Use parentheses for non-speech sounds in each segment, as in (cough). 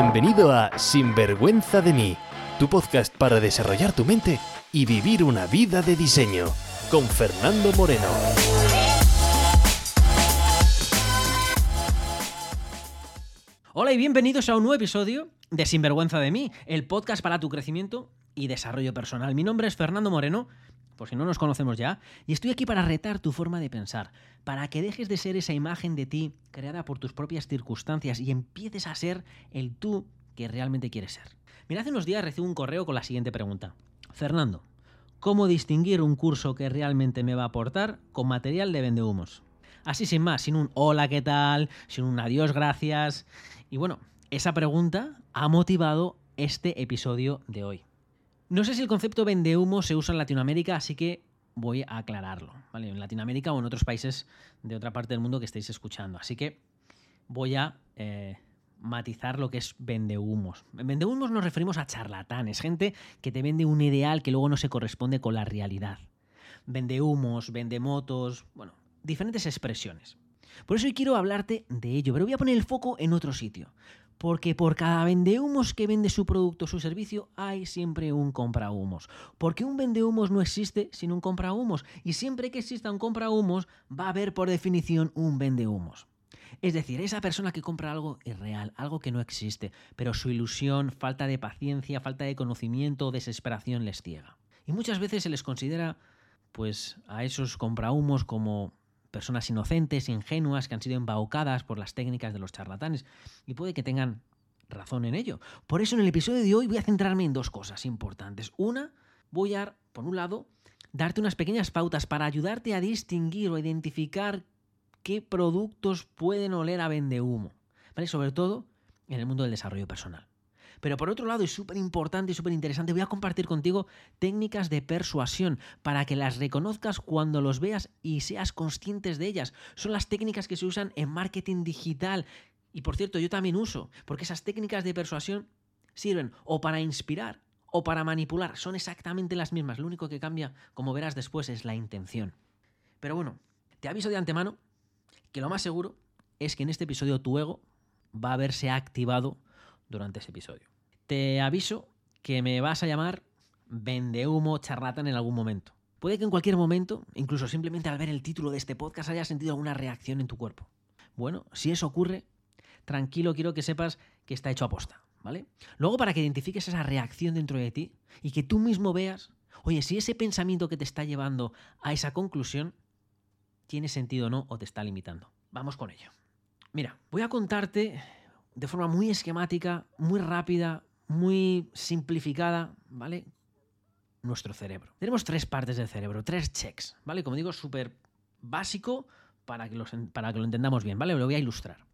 Bienvenido a Sinvergüenza de mí, tu podcast para desarrollar tu mente y vivir una vida de diseño, con Fernando Moreno. Hola y bienvenidos a un nuevo episodio de Sinvergüenza de mí, el podcast para tu crecimiento y desarrollo personal. Mi nombre es Fernando Moreno, por si no nos conocemos ya, y estoy aquí para retar tu forma de pensar, para que dejes de ser esa imagen de ti creada por tus propias circunstancias y empieces a ser el tú que realmente quieres ser. Mira, hace unos días recibo un correo con la siguiente pregunta. Fernando, ¿cómo distinguir un curso que realmente me va a aportar con material de vendehumos? Así sin más, sin un hola, ¿qué tal? Sin un adiós, gracias. Y bueno, esa pregunta ha motivado este episodio de hoy. No sé si el concepto vendehumo se usa en Latinoamérica, así que voy a aclararlo, ¿vale? En Latinoamérica o en otros países de otra parte del mundo que estéis escuchando. Así que voy a eh, matizar lo que es vendehumos. En vendehumos nos referimos a charlatanes, gente que te vende un ideal que luego no se corresponde con la realidad. Vendehumos, vendemotos, bueno, diferentes expresiones. Por eso hoy quiero hablarte de ello, pero voy a poner el foco en otro sitio. Porque por cada vendehumos que vende su producto o su servicio, hay siempre un comprahumos. Porque un vendehumos no existe sin un comprahumos. Y siempre que exista un comprahumos, va a haber por definición un vendehumos. Es decir, esa persona que compra algo irreal, algo que no existe, pero su ilusión, falta de paciencia, falta de conocimiento desesperación les ciega. Y muchas veces se les considera, pues, a esos comprahumos como personas inocentes, ingenuas, que han sido embaucadas por las técnicas de los charlatanes. Y puede que tengan razón en ello. Por eso en el episodio de hoy voy a centrarme en dos cosas importantes. Una, voy a, por un lado, darte unas pequeñas pautas para ayudarte a distinguir o identificar qué productos pueden oler a vendehumo. ¿Vale? Sobre todo en el mundo del desarrollo personal. Pero por otro lado, y súper importante y súper interesante, voy a compartir contigo técnicas de persuasión para que las reconozcas cuando los veas y seas conscientes de ellas. Son las técnicas que se usan en marketing digital. Y por cierto, yo también uso, porque esas técnicas de persuasión sirven o para inspirar o para manipular. Son exactamente las mismas. Lo único que cambia, como verás después, es la intención. Pero bueno, te aviso de antemano que lo más seguro es que en este episodio tu ego va a verse activado durante ese episodio. Te aviso que me vas a llamar vendehumo charlatan en algún momento. Puede que en cualquier momento, incluso simplemente al ver el título de este podcast, hayas sentido alguna reacción en tu cuerpo. Bueno, si eso ocurre, tranquilo, quiero que sepas que está hecho a posta, ¿vale? Luego, para que identifiques esa reacción dentro de ti y que tú mismo veas, oye, si ese pensamiento que te está llevando a esa conclusión tiene sentido o no o te está limitando. Vamos con ello. Mira, voy a contarte de forma muy esquemática, muy rápida, muy simplificada, ¿vale? Nuestro cerebro. Tenemos tres partes del cerebro, tres checks, ¿vale? Como digo, súper básico para que, para que lo entendamos bien, ¿vale? Lo voy a ilustrar.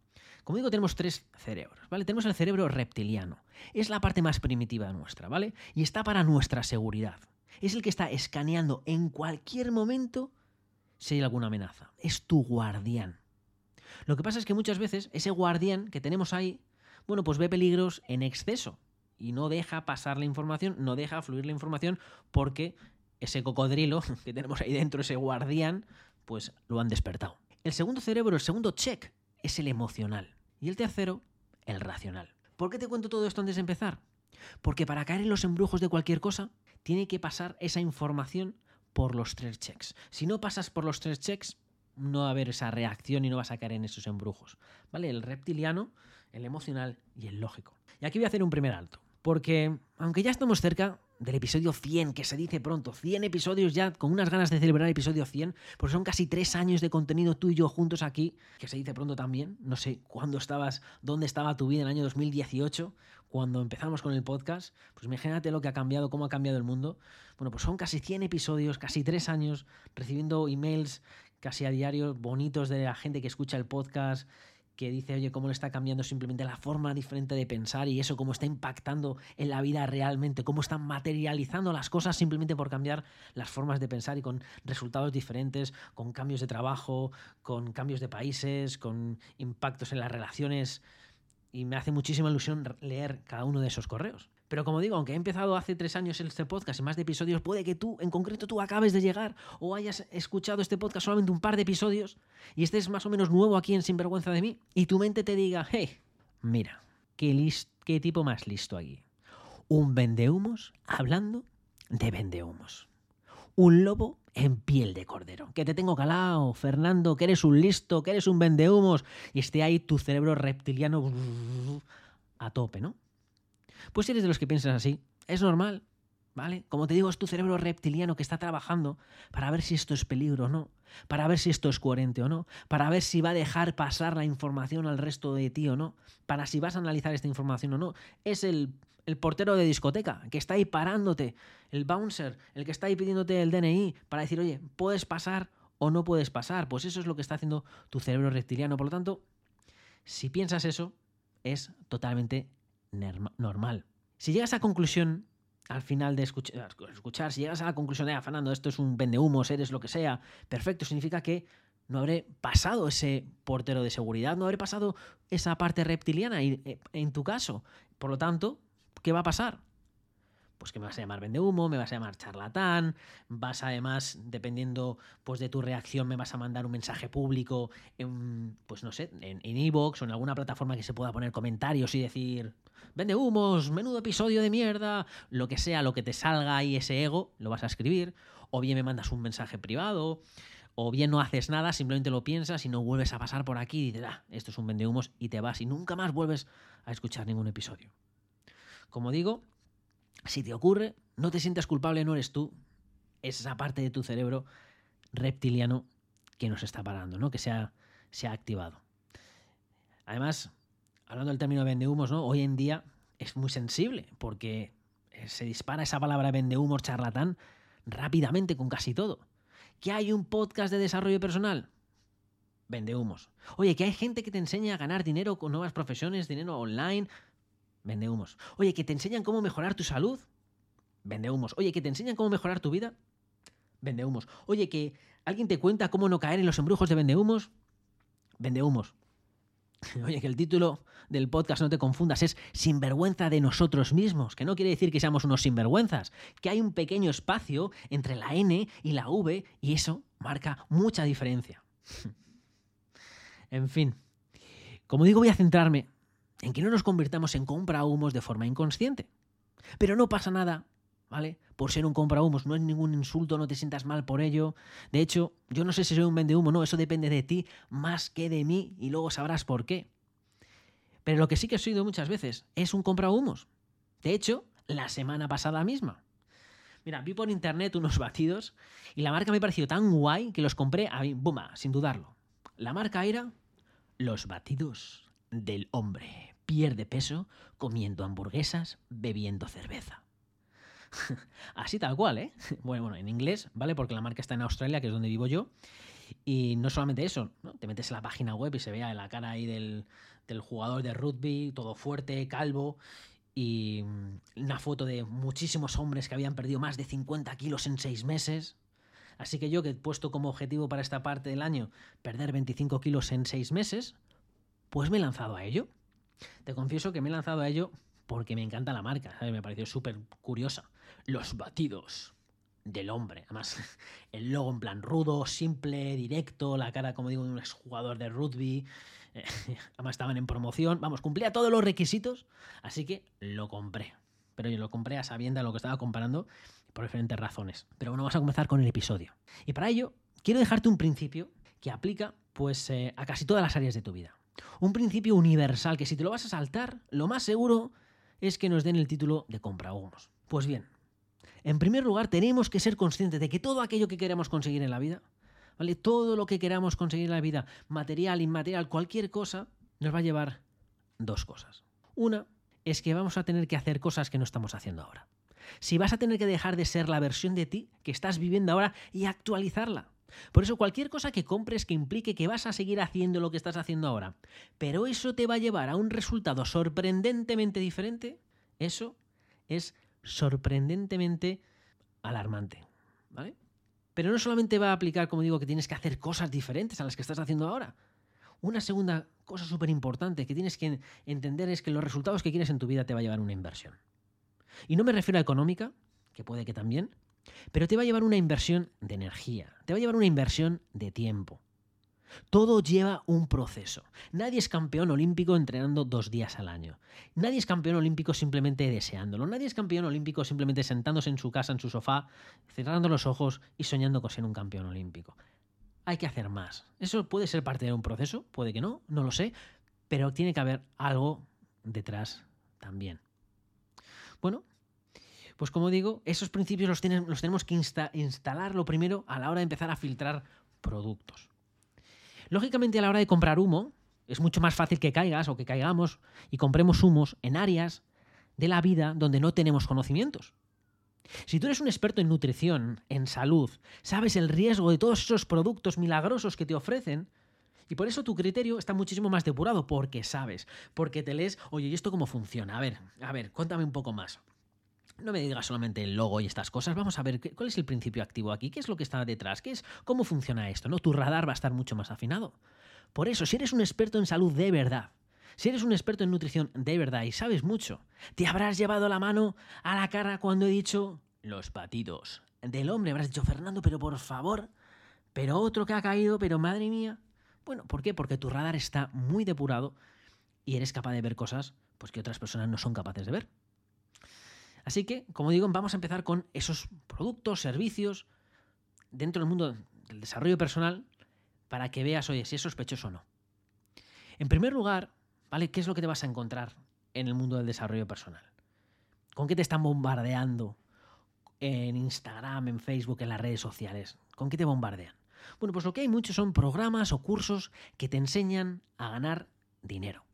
Como digo, tenemos tres cerebros, ¿vale? Tenemos el cerebro reptiliano. Es la parte más primitiva nuestra, ¿vale? Y está para nuestra seguridad. Es el que está escaneando en cualquier momento si hay alguna amenaza. Es tu guardián. Lo que pasa es que muchas veces ese guardián que tenemos ahí, bueno, pues ve peligros en exceso y no deja pasar la información, no deja fluir la información porque ese cocodrilo (laughs) que tenemos ahí dentro, ese guardián, pues lo han despertado. El segundo cerebro, el segundo check, es el emocional. Y el tercero, el racional. ¿Por qué te cuento todo esto antes de empezar? Porque para caer en los embrujos de cualquier cosa, tiene que pasar esa información por los tres checks. Si no pasas por los tres checks, no va a haber esa reacción y no vas a caer en esos embrujos. ¿Vale? El reptiliano, el emocional y el lógico. Y aquí voy a hacer un primer alto. Porque aunque ya estamos cerca del episodio 100, que se dice pronto, 100 episodios ya con unas ganas de celebrar el episodio 100, porque son casi tres años de contenido tú y yo juntos aquí, que se dice pronto también. No sé cuándo estabas, dónde estaba tu vida en el año 2018, cuando empezamos con el podcast. Pues imagínate lo que ha cambiado, cómo ha cambiado el mundo. Bueno, pues son casi 100 episodios, casi tres años recibiendo emails casi a diario bonitos de la gente que escucha el podcast, que dice, oye, cómo le está cambiando simplemente la forma diferente de pensar y eso, cómo está impactando en la vida realmente, cómo están materializando las cosas simplemente por cambiar las formas de pensar y con resultados diferentes, con cambios de trabajo, con cambios de países, con impactos en las relaciones. Y me hace muchísima ilusión leer cada uno de esos correos. Pero como digo, aunque he empezado hace tres años este podcast y más de episodios, puede que tú, en concreto tú, acabes de llegar o hayas escuchado este podcast solamente un par de episodios y estés más o menos nuevo aquí en Sinvergüenza de mí y tu mente te diga, hey, mira, ¿Qué, qué tipo más listo aquí? Un vendehumos hablando de vendehumos. Un lobo en piel de cordero. Que te tengo calado, Fernando, que eres un listo, que eres un vendehumos. Y esté ahí tu cerebro reptiliano a tope, ¿no? Pues si eres de los que piensas así, es normal, ¿vale? Como te digo, es tu cerebro reptiliano que está trabajando para ver si esto es peligro o no, para ver si esto es coherente o no, para ver si va a dejar pasar la información al resto de ti o no, para si vas a analizar esta información o no. Es el, el portero de discoteca que está ahí parándote, el bouncer, el que está ahí pidiéndote el DNI para decir, oye, ¿puedes pasar o no puedes pasar? Pues eso es lo que está haciendo tu cerebro reptiliano. Por lo tanto, si piensas eso, es totalmente normal. Si llegas a conclusión al final de escuchar, si llegas a la conclusión de, ah, Fernando, esto es un vendehumos, eres lo que sea, perfecto, significa que no habré pasado ese portero de seguridad, no habré pasado esa parte reptiliana eh, en tu caso. Por lo tanto, ¿qué va a pasar? pues que me vas a llamar vendehumo, me vas a llamar charlatán, vas además, dependiendo pues de tu reacción, me vas a mandar un mensaje público en, pues no sé, en Evox o en alguna plataforma que se pueda poner comentarios y decir, vende humos, menudo episodio de mierda, lo que sea, lo que te salga ahí ese ego, lo vas a escribir, o bien me mandas un mensaje privado, o bien no haces nada, simplemente lo piensas y no vuelves a pasar por aquí y dices, ah, esto es un vendehumos y te vas y nunca más vuelves a escuchar ningún episodio. Como digo, si te ocurre, no te sientas culpable, no eres tú. Es esa parte de tu cerebro reptiliano que nos está parando, ¿no? Que se ha, se ha activado. Además, hablando del término vendehumos, ¿no? Hoy en día es muy sensible porque eh, se dispara esa palabra vendehumos charlatán rápidamente con casi todo. ¿Que hay un podcast de desarrollo personal? Vendehumos. Oye, que hay gente que te enseña a ganar dinero con nuevas profesiones, dinero online. Vende humos. Oye, que te enseñan cómo mejorar tu salud. Vende humos. Oye, que te enseñan cómo mejorar tu vida. Vende humos. Oye, que alguien te cuenta cómo no caer en los embrujos de vende humos. Humos. (laughs) Oye, que el título del podcast no te confundas, es Sinvergüenza de nosotros mismos, que no quiere decir que seamos unos sinvergüenzas, que hay un pequeño espacio entre la N y la V y eso marca mucha diferencia. (laughs) en fin, como digo, voy a centrarme en que no nos convirtamos en compra-humos de forma inconsciente. Pero no pasa nada, ¿vale? Por ser un compra-humos, no es ningún insulto, no te sientas mal por ello. De hecho, yo no sé si soy un vende-humo, no, eso depende de ti más que de mí y luego sabrás por qué. Pero lo que sí que he sido muchas veces es un compra-humos. De hecho, la semana pasada misma. Mira, vi por internet unos (laughs) batidos y la marca me pareció tan guay que los compré a bumba, sin dudarlo. La marca era Los Batidos del hombre. Pierde peso comiendo hamburguesas, bebiendo cerveza. (laughs) Así tal cual, ¿eh? (laughs) Bueno, bueno, en inglés, ¿vale? Porque la marca está en Australia, que es donde vivo yo. Y no solamente eso, ¿no? te metes en la página web y se vea la cara ahí del, jugador de rugby, todo fuerte, calvo, y mm, una foto de muchísimos hombres que habían perdido más de 50 kilos en seis meses. Así que yo, que he puesto como objetivo para esta parte del año perder 25 kilos en seis meses, pues me he lanzado a ello. Te confieso que me he lanzado a ello porque me encanta la marca, me pareció súper curiosa. Los batidos del hombre. Además, (laughs) el logo en plan rudo, simple, directo, la cara, como digo, de un exjugador de rugby. (laughs) Además, estaban en promoción. Vamos, cumplía todos los requisitos, así que lo compré. Pero yo lo compré a sabienda lo que estaba comparando por diferentes razones. Pero bueno, vamos a comenzar con el episodio. Y para ello, quiero dejarte un principio que aplica pues, eh, a casi todas las áreas de tu vida. Un principio universal que si te lo vas a saltar, lo más seguro es que nos den el título de compra. Pues bien, en primer lugar tenemos que ser conscientes de que todo aquello que queramos conseguir en la vida, ¿vale? Todo lo que queramos conseguir en la vida, material, inmaterial, cualquier cosa, nos va a llevar dos cosas. Una es que vamos a tener que hacer cosas que no estamos haciendo ahora. Si vas a tener que dejar de ser la versión de ti que estás viviendo ahora y actualizarla. Por eso cualquier cosa que compres que implique que vas a seguir haciendo lo que estás haciendo ahora, pero eso te va a llevar a un resultado sorprendentemente diferente, eso es sorprendentemente alarmante. ¿Vale? Pero no solamente va a aplicar, como digo, que tienes que hacer cosas diferentes a las que estás haciendo ahora. Una segunda cosa súper importante que tienes que entender es que los resultados que quieres en tu vida te va a llevar una inversión. Y no me refiero a económica, que puede que también, pero te va a llevar una inversión de energía, te va a llevar una inversión de tiempo. Todo lleva un proceso. Nadie es campeón olímpico entrenando dos días al año. Nadie es campeón olímpico simplemente deseándolo. Nadie es campeón olímpico simplemente sentándose en su casa, en su sofá, cerrando los ojos y soñando con ser un campeón olímpico. Hay que hacer más. Eso puede ser parte de un proceso, puede que no, no lo sé, pero tiene que haber algo detrás también. Bueno, pues como digo, esos principios los, los tenemos que instalar lo primero a la hora de empezar a filtrar productos. Lógicamente a la hora de comprar humo, es mucho más fácil que caigas o que caigamos y compremos humos en áreas de la vida donde no tenemos conocimientos. Si tú eres un experto en nutrición, en salud, sabes el riesgo de todos esos productos milagrosos que te ofrecen, y por eso tu criterio está muchísimo más depurado, porque sabes, porque te lees, oye, ¿y esto cómo funciona? A ver, a ver, cuéntame un poco más. No me digas solamente el logo y estas cosas, vamos a ver cuál es el principio activo aquí, qué es lo que está detrás, qué es, cómo funciona esto, ¿no? Tu radar va a estar mucho más afinado. Por eso, si eres un experto en salud de verdad, si eres un experto en nutrición de verdad y sabes mucho, te habrás llevado la mano a la cara cuando he dicho los batidos del hombre. Habrás dicho, Fernando, pero por favor, pero otro que ha caído, pero madre mía. Bueno, ¿por qué? Porque tu radar está muy depurado y eres capaz de ver cosas pues, que otras personas no son capaces de ver. Así que, como digo, vamos a empezar con esos productos, servicios dentro del mundo del desarrollo personal para que veas, oye, si es sospechoso o no. En primer lugar, ¿vale? ¿Qué es lo que te vas a encontrar en el mundo del desarrollo personal? ¿Con qué te están bombardeando en Instagram, en Facebook, en las redes sociales? ¿Con qué te bombardean? Bueno, pues lo que hay muchos son programas o cursos que te enseñan a ganar dinero.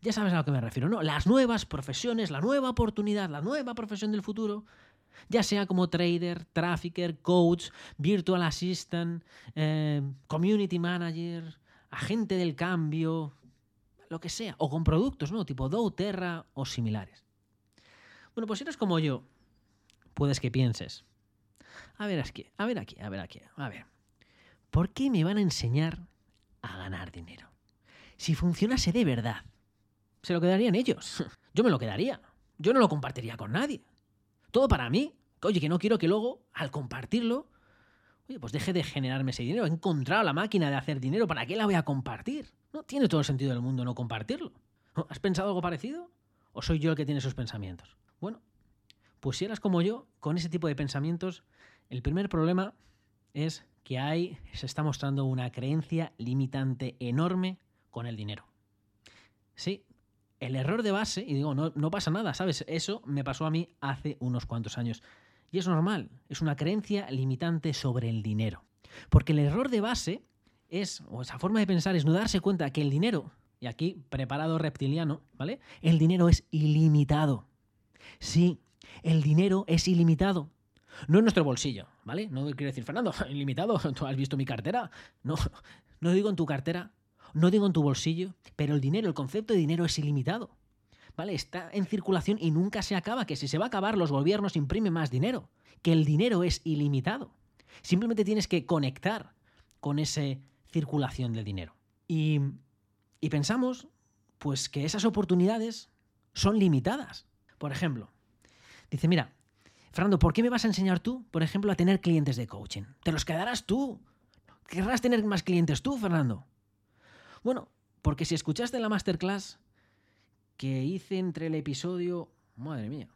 Ya sabes a lo que me refiero, ¿no? Las nuevas profesiones, la nueva oportunidad, la nueva profesión del futuro, ya sea como trader, trafficker, coach, virtual assistant, eh, community manager, agente del cambio, lo que sea, o con productos, ¿no? Tipo doTERRA o similares. Bueno, pues si eres como yo, puedes que pienses, a ver aquí, a ver aquí, a ver aquí, a ver, ¿por qué me van a enseñar a ganar dinero? Si funcionase de verdad, se lo quedarían ellos. (laughs) Yo me lo quedaría. Yo no lo compartiría con nadie. Todo para mí. Oye, que no quiero que luego, al compartirlo, oye, pues deje de generarme ese dinero. He encontrado la máquina de hacer dinero. ¿Para qué la voy a compartir? No tiene todo el sentido del mundo no compartirlo. ¿Has pensado algo parecido? ¿O soy yo el que tiene esos pensamientos? Bueno, pues si eras como yo, con ese tipo de pensamientos, el primer problema es que hay, se está mostrando una creencia limitante enorme con el dinero. Sí, el error de base, y digo, no, pasa nada, ¿sabes? Eso me pasó a mí hace unos cuantos años. Y es normal, es una creencia limitante sobre el dinero. Porque el error de base es, o esa forma de pensar es no darse cuenta que el dinero, y aquí preparado reptiliano, ¿vale? El dinero es ilimitado. Sí, el dinero es ilimitado. No en nuestro bolsillo, ¿vale? No quiero decir, Fernando, (laughs) ilimitado, (laughs) ¿tú has visto mi cartera? No, (laughs) no digo en tu cartera, no digo en tu bolsillo, pero el dinero, el concepto de dinero es ilimitado. ¿Vale? Está en circulación y nunca se acaba, que si se va a acabar los gobiernos imprimen más dinero, que el dinero es ilimitado. Simplemente tienes que conectar con esa circulación del dinero. Y, y pensamos, pues, que esas oportunidades son limitadas. Por ejemplo, dice, mira, Fernando, ¿por qué me vas a enseñar tú, por ejemplo, a tener clientes de coaching? Te los quedarás tú. ¿Querrás tener más clientes tú, Fernando? Bueno, porque si escuchaste la masterclass que hice entre el episodio, madre mía,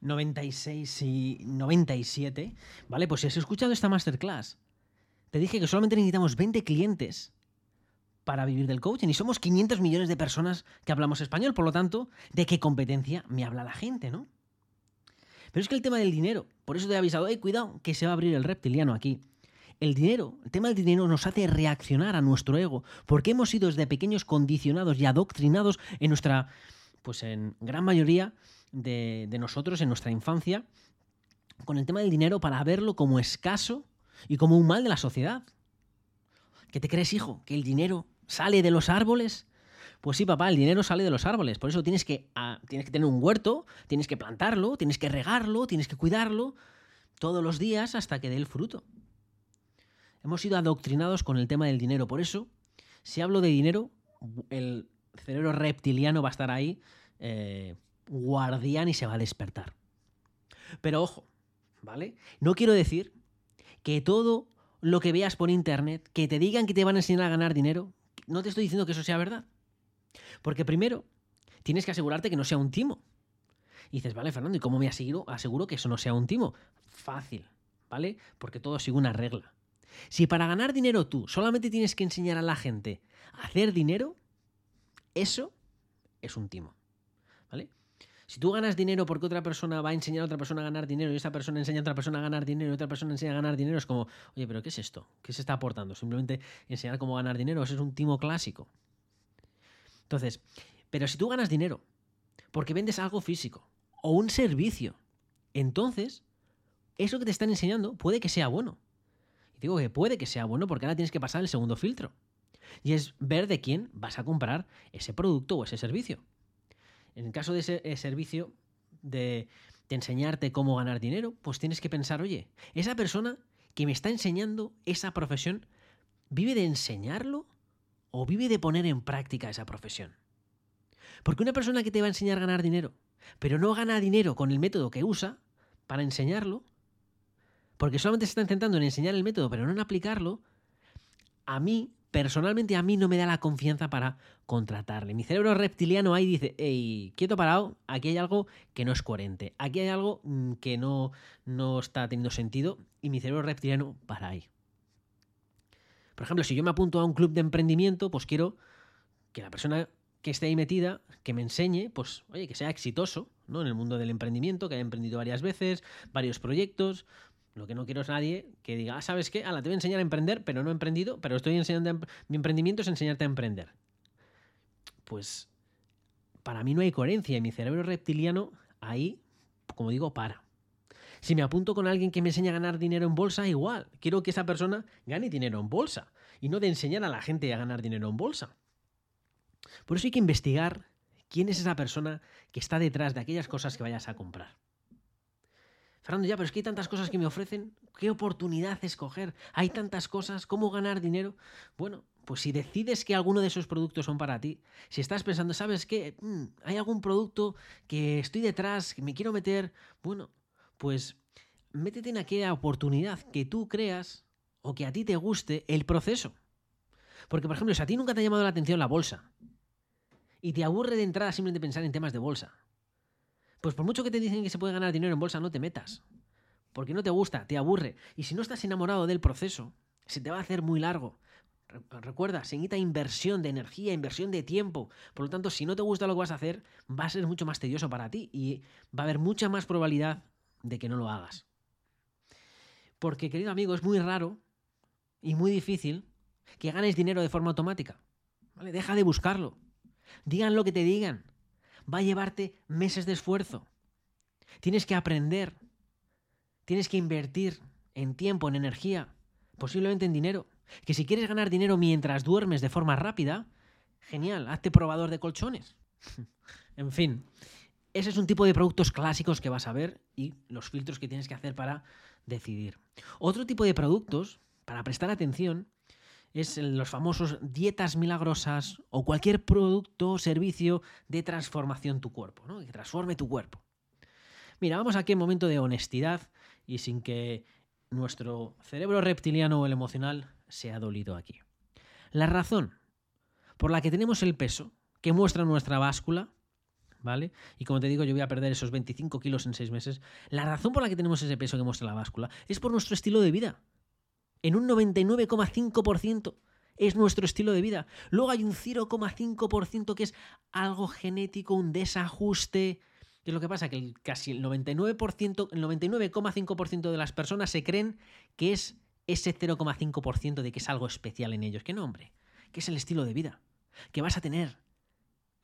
96 y 97, ¿vale? Pues si has escuchado esta masterclass, te dije que solamente necesitamos 20 clientes para vivir del coaching y somos 500 millones de personas que hablamos español, por lo tanto, ¿de qué competencia me habla la gente, no? Pero es que el tema del dinero, por eso te he avisado, hey, cuidado, que se va a abrir el reptiliano aquí. El dinero, el tema del dinero nos hace reaccionar a nuestro ego, porque hemos sido desde pequeños condicionados y adoctrinados en nuestra, pues en gran mayoría de, nosotros, en nuestra infancia, con el tema del dinero para verlo como escaso y como un mal de la sociedad. ¿Qué te crees, hijo? ¿Que el dinero sale de los árboles? Pues sí, papá, el dinero sale de los árboles. Por eso tienes que, ah, tienes que tener un huerto, tienes que plantarlo, tienes que regarlo, tienes que cuidarlo todos los días hasta que dé el fruto. Hemos sido adoctrinados con el tema del dinero. Por eso, si hablo de dinero, el cerebro reptiliano va a estar ahí eh, guardián y se va a despertar. Pero ojo, ¿vale? No quiero decir que todo lo que veas por internet, que te digan que te van a enseñar a ganar dinero, no te estoy diciendo que eso sea verdad. Porque primero, tienes que asegurarte que no sea un timo. Y dices, vale, Fernando, ¿y cómo me aseguro, aseguro que eso no sea un timo? Fácil, ¿vale? Porque todo sigue una regla. Si para ganar dinero tú solamente tienes que enseñar a la gente a hacer dinero, eso es un timo, ¿vale? Si tú ganas dinero porque otra persona va a enseñar a otra persona a ganar dinero y esa persona enseña a otra persona a ganar dinero y otra persona enseña a ganar dinero, es como, oye, pero ¿qué es esto? ¿Qué se está aportando? Simplemente enseñar cómo ganar dinero, eso es un timo clásico. Entonces, pero si tú ganas dinero porque vendes algo físico o un servicio, entonces eso que te están enseñando puede que sea bueno. Digo que puede que sea bueno porque ahora tienes que pasar el segundo filtro. Y es ver de quién vas a comprar ese producto o ese servicio. En el caso de ese eh, servicio de enseñarte cómo ganar dinero, pues tienes que pensar, oye, esa persona que me está enseñando esa profesión, ¿vive de enseñarlo o vive de poner en práctica esa profesión? Porque una persona que te va a enseñar a ganar dinero, pero no gana dinero con el método que usa para enseñarlo, porque solamente se está intentando en enseñar el método, pero no en aplicarlo, a mí personalmente a mí no me da la confianza para contratarle. Mi cerebro reptiliano ahí dice, hey, quieto parado, aquí hay algo que no es coherente, aquí hay algo mm, que no, no está teniendo sentido y mi cerebro reptiliano para ahí. Por ejemplo, si yo me apunto a un club de emprendimiento, pues quiero que la persona que esté ahí metida, que me enseñe, pues, oye, que sea exitoso, ¿no? En el mundo del emprendimiento, que haya emprendido varias veces, varios proyectos, lo que no quiero es nadie que diga, ah, ¿sabes qué? la te voy a enseñar a emprender, pero no he emprendido, pero estoy enseñando. Mi emprendimiento es enseñarte a emprender. Pues para mí no hay coherencia y mi cerebro reptiliano ahí, como digo, para. Si me apunto con alguien que me enseña a ganar dinero en bolsa, igual. Quiero que esa persona gane dinero en bolsa y no de enseñar a la gente a ganar dinero en bolsa. Por eso hay que investigar quién es esa persona que está detrás de aquellas cosas que vayas a comprar. Fernando, ya, pero es que hay tantas cosas que me ofrecen. ¿Qué oportunidad escoger? Hay tantas cosas. ¿Cómo ganar dinero? Bueno, pues si decides que alguno de esos productos son para ti, si estás pensando, ¿sabes qué? Mm, hay algún producto que estoy detrás, que me quiero meter, bueno, pues métete en aquella oportunidad que tú creas o que a ti te guste el proceso. Porque, por ejemplo, si a ti nunca te ha llamado la atención la bolsa y te aburre de entrada simplemente pensar en temas de bolsa, pues por mucho que te dicen que se puede ganar dinero en bolsa, no te metas. Porque no te gusta, te aburre. Y si no estás enamorado del proceso, se te va a hacer muy largo. Recuerda, se necesita inversión de energía, inversión de tiempo. Por lo tanto, si no te gusta lo que vas a hacer, va a ser mucho más tedioso para ti y va a haber mucha más probabilidad de que no lo hagas. Porque, querido amigo, es muy raro y muy difícil que ganes dinero de forma automática. Deja de buscarlo. Digan lo que te digan va a llevarte meses de esfuerzo. Tienes que aprender. Tienes que invertir en tiempo, en energía, posiblemente en dinero. Que si quieres ganar dinero mientras duermes de forma rápida, genial, hazte probador de colchones. (laughs) en fin, ese es un tipo de productos clásicos que vas a ver y los filtros que tienes que hacer para decidir. Otro tipo de productos, para prestar atención, es los famosos dietas milagrosas o cualquier producto o servicio de transformación tu cuerpo, ¿no? que transforme tu cuerpo. Mira, vamos aquí en momento de honestidad y sin que nuestro cerebro reptiliano o el emocional sea dolido aquí. La razón por la que tenemos el peso que muestra nuestra báscula, ¿vale? Y como te digo, yo voy a perder esos 25 kilos en 6 meses. La razón por la que tenemos ese peso que muestra la báscula es por nuestro estilo de vida en un 99,5% es nuestro estilo de vida. Luego hay un 0,5% que es algo genético, un desajuste. ¿Qué es lo que pasa? Que casi el 99%, el 99,5% de las personas se creen que es ese 0,5% de que es algo especial en ellos. ¿Qué nombre? Que es el estilo de vida. Que vas a tener.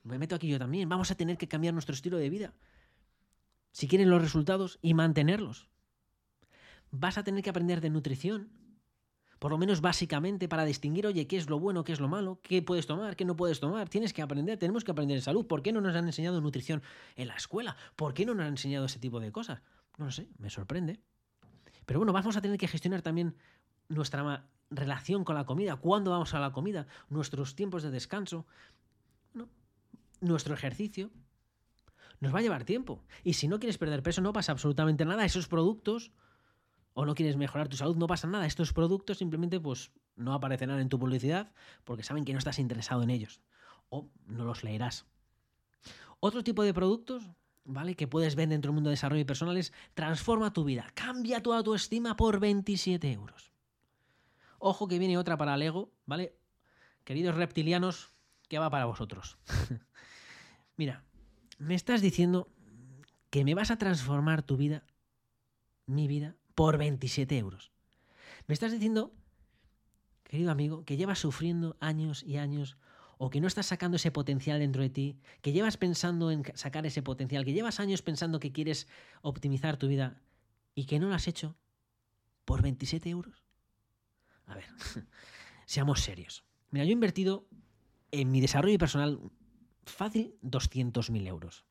Me meto aquí yo también. Vamos a tener que cambiar nuestro estilo de vida. Si quieren los resultados y mantenerlos. Vas a tener que aprender de nutrición por lo menos básicamente para distinguir, oye, qué es lo bueno, qué es lo malo, qué puedes tomar, qué no puedes tomar. Tienes que aprender, tenemos que aprender en salud. ¿Por qué no nos han enseñado nutrición en la escuela? ¿Por qué no nos han enseñado ese tipo de cosas? No lo sé, me sorprende. Pero bueno, vamos a tener que gestionar también nuestra relación con la comida, cuándo vamos a la comida, nuestros tiempos de descanso, nuestro ejercicio. Nos va a llevar tiempo. Y si no quieres perder peso, no pasa absolutamente nada. Esos productos o no quieres mejorar tu salud, no pasa nada. Estos productos simplemente pues, no aparecerán en tu publicidad porque saben que no estás interesado en ellos o no los leerás. Otro tipo de productos, ¿vale? Que puedes ver dentro del mundo de desarrollo personal es transforma tu vida, cambia tu autoestima por 27 euros. Ojo que viene otra para Lego, ¿vale? Queridos reptilianos, ¿qué va para vosotros? (laughs) Mira, me estás diciendo que me vas a transformar tu vida, mi vida, por 27 euros. Me estás diciendo, querido amigo, que llevas sufriendo años y años o que no estás sacando ese potencial dentro de ti, que llevas pensando en sacar ese potencial, que llevas años pensando que quieres optimizar tu vida y que no lo has hecho por 27 euros. A ver, (laughs) seamos serios. Mira, yo he invertido en mi desarrollo personal fácil 200.000 euros.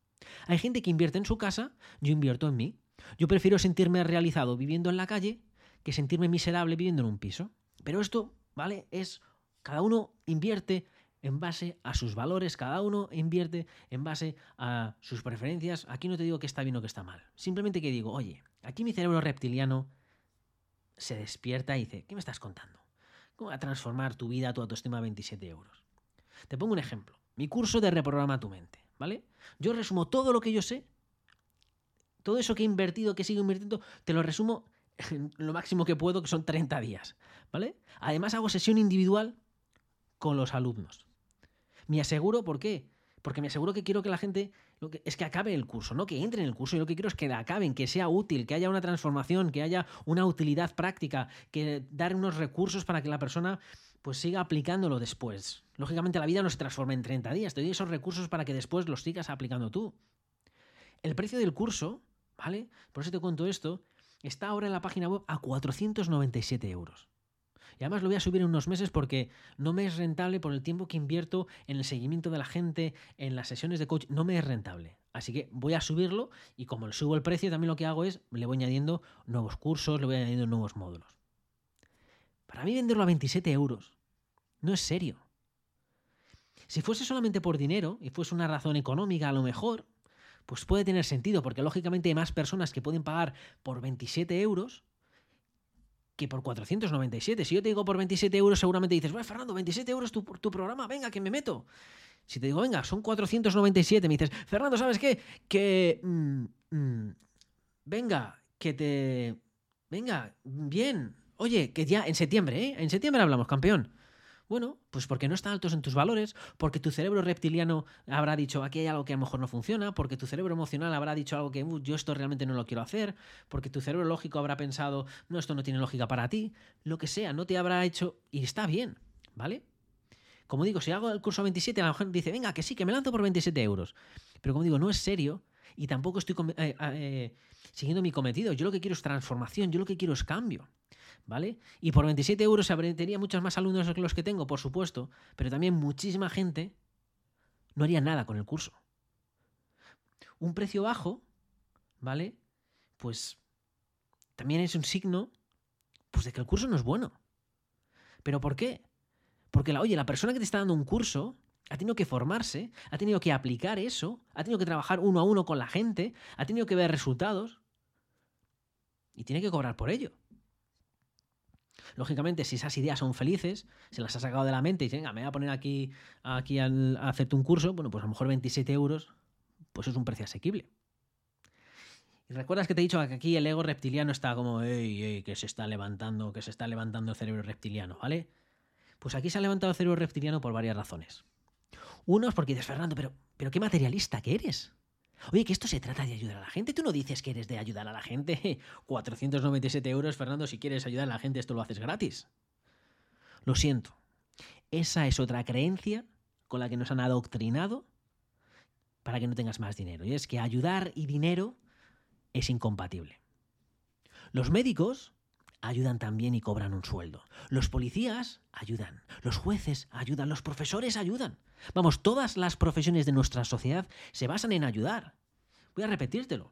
Hay gente que invierte en su casa, yo invierto en mí. Yo prefiero sentirme realizado viviendo en la calle que sentirme miserable viviendo en un piso. Pero esto, ¿vale? Es cada uno invierte en base a sus valores, cada uno invierte en base a sus preferencias. Aquí no te digo que está bien o que está mal. Simplemente que digo, oye, aquí mi cerebro reptiliano se despierta y dice, ¿qué me estás contando? ¿Cómo va a transformar tu vida, tu autoestima a 27 euros? Te pongo un ejemplo. Mi curso de reprograma tu mente, ¿vale? Yo resumo todo lo que yo sé, todo eso que he invertido, que sigo invirtiendo, te lo resumo lo máximo que puedo, que son 30 días, ¿vale? Además hago sesión individual con los alumnos. Me aseguro, ¿por qué? Porque me aseguro que quiero que la gente lo que, es que acabe el curso, no que entre en el curso. Yo lo que quiero es que la acaben, que sea útil, que haya una transformación, que haya una utilidad práctica, que dar unos recursos para que la persona pues siga aplicándolo después. Lógicamente la vida no se transforma en 30 días, te doy esos recursos para que después los sigas aplicando tú. El precio del curso, ¿vale? Por eso te cuento esto, está ahora en la página web a 497 euros. Y además lo voy a subir en unos meses porque no me es rentable por el tiempo que invierto en el seguimiento de la gente, en las sesiones de coach, no me es rentable. Así que voy a subirlo y como subo el precio, también lo que hago es le voy añadiendo nuevos cursos, le voy añadiendo nuevos módulos. Para mí venderlo a 27 euros no es serio. Si fuese solamente por dinero y fuese una razón económica, a lo mejor, pues puede tener sentido, porque lógicamente hay más personas que pueden pagar por 27 euros que por 497. Si yo te digo por 27 euros, seguramente dices, bueno, Fernando, 27 euros tu, tu programa, venga, que me meto. Si te digo, venga, son 497, me dices, Fernando, ¿sabes qué? Que... Mm, mm, venga, que te... Venga, bien. Oye, que ya en septiembre, ¿eh? En septiembre hablamos, campeón. Bueno, pues porque no están altos en tus valores, porque tu cerebro reptiliano habrá dicho aquí hay algo que a lo mejor no funciona, porque tu cerebro emocional habrá dicho algo que yo esto realmente no lo quiero hacer, porque tu cerebro lógico habrá pensado no, esto no tiene lógica para ti, lo que sea, no te habrá hecho y está bien, ¿vale? Como digo, si hago el curso 27, a lo mejor dice, venga, que sí, que me lanzo por 27 euros. Pero como digo, no es serio y tampoco estoy eh, eh, siguiendo mi cometido. Yo lo que quiero es transformación, yo lo que quiero es cambio. ¿Vale? Y por 27 euros se muchos más alumnos que los que tengo, por supuesto, pero también muchísima gente no haría nada con el curso. Un precio bajo, ¿vale? Pues también es un signo pues, de que el curso no es bueno. ¿Pero por qué? Porque, la, oye, la persona que te está dando un curso ha tenido que formarse, ha tenido que aplicar eso, ha tenido que trabajar uno a uno con la gente, ha tenido que ver resultados y tiene que cobrar por ello. Lógicamente, si esas ideas son felices, se las ha sacado de la mente y dice, venga, me voy a poner aquí, aquí a hacerte un curso, bueno, pues a lo mejor 27 euros, pues es un precio asequible. Y recuerdas que te he dicho que aquí el ego reptiliano está como, ey, ey, que se está levantando, que se está levantando el cerebro reptiliano, ¿vale? Pues aquí se ha levantado el cerebro reptiliano por varias razones. Uno es porque dices, Fernando, pero, pero qué materialista que eres. Oye, que esto se trata de ayudar a la gente. Tú no dices que eres de ayudar a la gente. (laughs) 497 euros, Fernando, si quieres ayudar a la gente, esto lo haces gratis. Lo siento. Esa es otra creencia con la que nos han adoctrinado para que no tengas más dinero. Y es que ayudar y dinero es incompatible. Los médicos ayudan también y cobran un sueldo. Los policías ayudan. Los jueces ayudan. Los profesores ayudan. Vamos, todas las profesiones de nuestra sociedad se basan en ayudar. Voy a repetírtelo.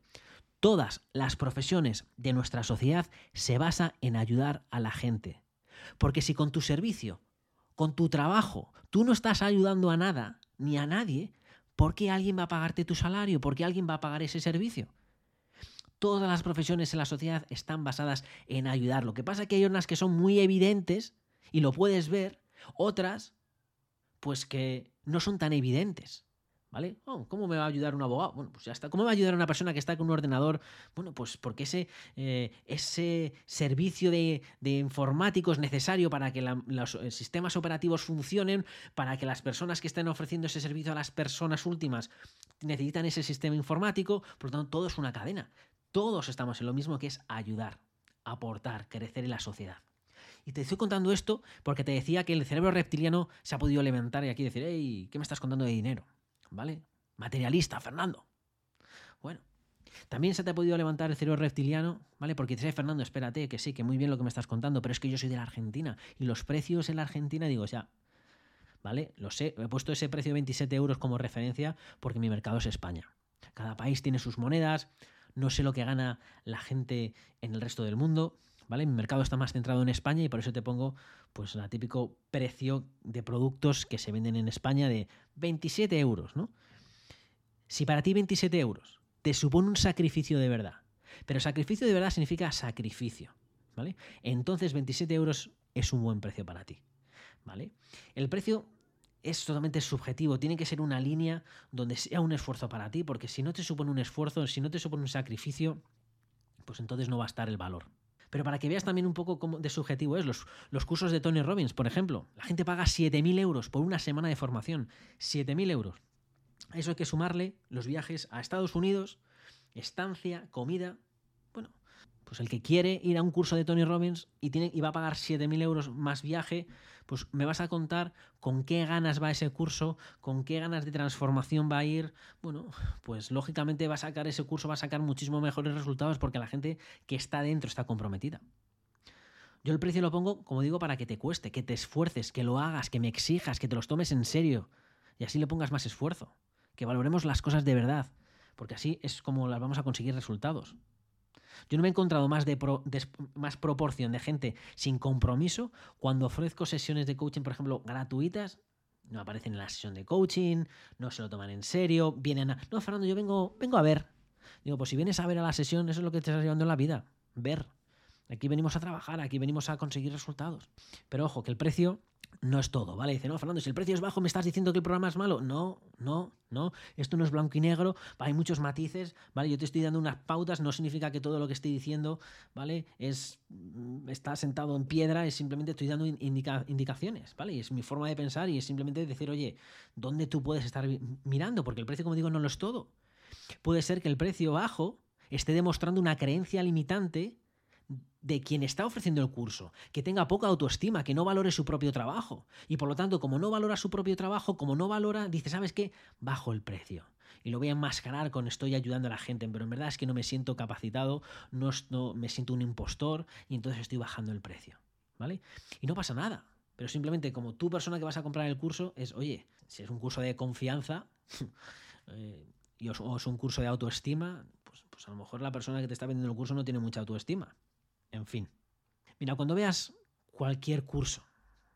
Todas las profesiones de nuestra sociedad se basan en ayudar a la gente. Porque si con tu servicio, con tu trabajo, tú no estás ayudando a nada ni a nadie, ¿por qué alguien va a pagarte tu salario? ¿Por qué alguien va a pagar ese servicio? Todas las profesiones en la sociedad están basadas en ayudar. Lo que pasa es que hay unas que son muy evidentes y lo puedes ver, otras pues que no son tan evidentes. ¿Vale? Oh, ¿Cómo me va a ayudar un abogado? Bueno, pues ya está. ¿Cómo me va a ayudar una persona que está con un ordenador? Bueno, pues porque ese, eh, ese servicio de, informático es necesario para que los eh, sistemas operativos funcionen, para que las personas que estén ofreciendo ese servicio a las personas últimas necesitan ese sistema informático. Por lo tanto, todo es una cadena. Todos estamos en lo mismo que es ayudar, aportar, crecer en la sociedad. Y te estoy contando esto porque te decía que el cerebro reptiliano se ha podido levantar y aquí decir, hey, ¿qué me estás contando de dinero? ¿vale? Materialista, Fernando. Bueno, también se te ha podido levantar el cerebro reptiliano, ¿vale? Porque te dice, Fernando, espérate, que sí, que muy bien lo que me estás contando, pero es que yo soy de la Argentina y los precios en la Argentina, digo, ya, ¿vale? Lo sé, he puesto ese precio de 27 euros como referencia porque mi mercado es España. Cada país tiene sus monedas, no sé lo que gana la gente en el resto del mundo, ¿vale? Mi mercado está más centrado en España y por eso te pongo pues el típico precio de productos que se venden en España de 27 euros, ¿no? Si para ti 27 euros te supone un sacrificio de verdad, pero sacrificio de verdad significa sacrificio, ¿vale? Entonces 27 euros es un buen precio para ti, ¿vale? El precio es totalmente subjetivo, tiene que ser una línea donde sea un esfuerzo para ti, porque si no te supone un esfuerzo, si no te supone un sacrificio, pues entonces no va a estar el valor, pero para que veas también un poco cómo de subjetivo es, los, los cursos de Tony Robbins, por ejemplo, la gente paga 7.000 euros por una semana de formación. 7.000 euros. A eso hay que sumarle los viajes a Estados Unidos, estancia, comida. Bueno, pues el que quiere ir a un curso de Tony Robbins y, tiene, y va a pagar 7.000 euros más viaje, pues me vas a contar con qué ganas va ese curso, con qué ganas de transformación va a ir. Bueno, pues lógicamente va a sacar ese curso, va a sacar muchísimo mejores resultados porque la gente que está dentro está comprometida. Yo el precio lo pongo, como digo, para que te cueste, que te esfuerces, que lo hagas, que me exijas, que te los tomes en serio y así le pongas más esfuerzo, que valoremos las cosas de verdad, porque así es como las vamos a conseguir resultados. Yo no me he encontrado más, de, más proporción de gente sin compromiso cuando ofrezco sesiones de coaching, por ejemplo, gratuitas. No aparecen en la sesión de coaching, no se lo toman en serio, vienen a... No, Fernando, yo vengo, vengo a ver. Digo, pues si vienes a ver a la sesión, eso es lo que te estás llevando en la vida, ver. Aquí venimos a trabajar, aquí venimos a conseguir resultados. Pero ojo, que el precio no es todo, ¿vale? Dice, no, Fernando, si el precio es bajo, ¿me estás diciendo que el programa es malo? No, no, no. Esto no es blanco y negro, hay muchos matices, ¿vale? Yo te estoy dando unas pautas, no significa que todo lo que estoy diciendo, ¿vale? Es, mm, está sentado en piedra, es simplemente estoy dando indicaciones, ¿vale? Y es mi forma de pensar y es simplemente decir, oye, ¿dónde tú puedes estar mirando? Porque el precio, como digo, no lo es todo. Puede ser que el precio bajo esté demostrando una creencia limitante de quien está ofreciendo el curso, que tenga poca autoestima, que no valore su propio trabajo. Y por lo tanto, como no valora su propio trabajo, como no valora, dice, ¿sabes qué? Bajo el precio. Y lo voy a enmascarar con estoy ayudando a la gente, pero en verdad es que no me siento capacitado, no, no me siento un impostor y entonces estoy bajando el precio. ¿Vale? Y no pasa nada. Pero simplemente como tú persona que vas a comprar el curso es, oye, si es un curso de confianza (laughs) eh, o es un curso de autoestima, pues, pues a lo mejor la persona que te está vendiendo el curso no tiene mucha autoestima. En fin. Mira, cuando veas cualquier curso,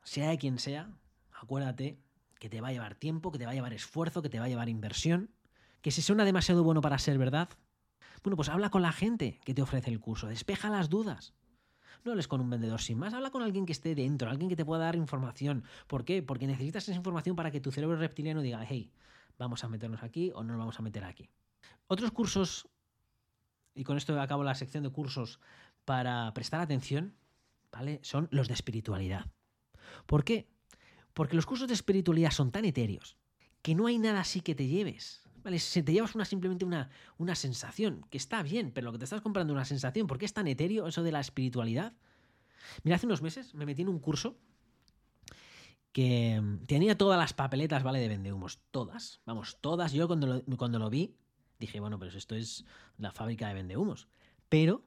sea de quien sea, acuérdate que te va a llevar tiempo, que te va a llevar esfuerzo, que te va a llevar inversión, que si suena demasiado bueno para ser verdad, bueno, pues habla con la gente que te ofrece el curso, despeja las dudas. No hables con un vendedor sin más, habla con alguien que esté dentro, alguien que te pueda dar información. ¿Por qué? Porque necesitas esa información para que tu cerebro reptiliano diga, hey, vamos a meternos aquí o no nos vamos a meter aquí. Otros cursos, y con esto acabo la sección de cursos para prestar atención, ¿vale? Son los de espiritualidad. ¿Por qué? Porque los cursos de espiritualidad son tan etéreos que no hay nada así que te lleves. ¿Vale? Si te llevas una, simplemente una, una sensación, que está bien, pero lo que te estás comprando es una sensación, ¿por qué es tan etéreo eso de la espiritualidad? Mira, hace unos meses me metí en un curso que mm, tenía todas las papeletas, ¿vale? De vendehumos, todas, vamos, todas. Yo cuando lo, cuando lo vi dije, bueno, pero esto es la fábrica de vendehumos. Pero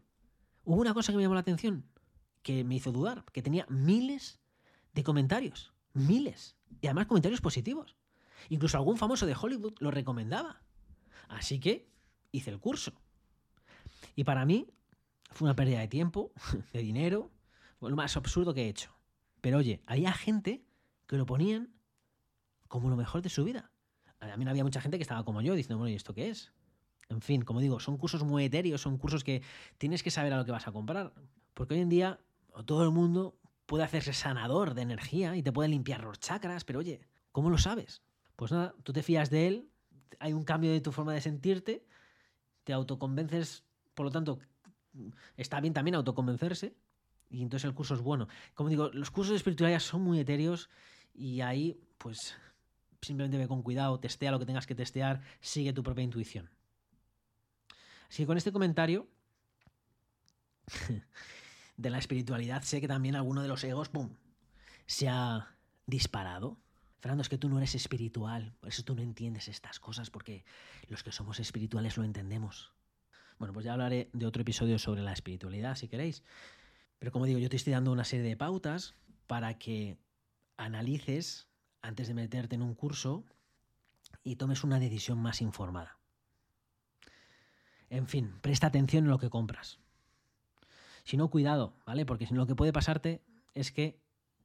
Hubo una cosa que me llamó la atención, que me hizo dudar, que tenía miles de comentarios, miles, y además comentarios positivos. Incluso algún famoso de Hollywood lo recomendaba. Así que hice el curso. Y para mí fue una pérdida de tiempo, (laughs) de dinero, lo más absurdo que he hecho. Pero oye, había gente que lo ponían como lo mejor de su vida. A mí no había mucha gente que estaba como yo, diciendo, bueno, ¿y esto qué es? En fin, como digo, son cursos muy etéreos, son cursos que tienes que saber a lo que vas a comprar. Porque hoy en día todo el mundo puede hacerse sanador de energía y te puede limpiar los chakras, pero oye, ¿cómo lo sabes? Pues nada, tú te fías de él, hay un cambio de tu forma de sentirte, te autoconvences, por lo tanto, está bien también autoconvencerse, y entonces el curso es bueno. Como digo, los cursos de espiritualidad son muy etéreos y ahí, pues, simplemente ve con cuidado, testea lo que tengas que testear, sigue tu propia intuición. Así que con este comentario (laughs) de la espiritualidad, sé que también alguno de los egos, ¡pum!, se ha disparado. Fernando, es que tú no eres espiritual, por eso tú no entiendes estas cosas, porque los que somos espirituales lo entendemos. Bueno, pues ya hablaré de otro episodio sobre la espiritualidad, si queréis. Pero como digo, yo te estoy dando una serie de pautas para que analices antes de meterte en un curso y tomes una decisión más informada. En fin, presta atención en lo que compras. Si no, cuidado, ¿vale? Porque lo que puede pasarte es que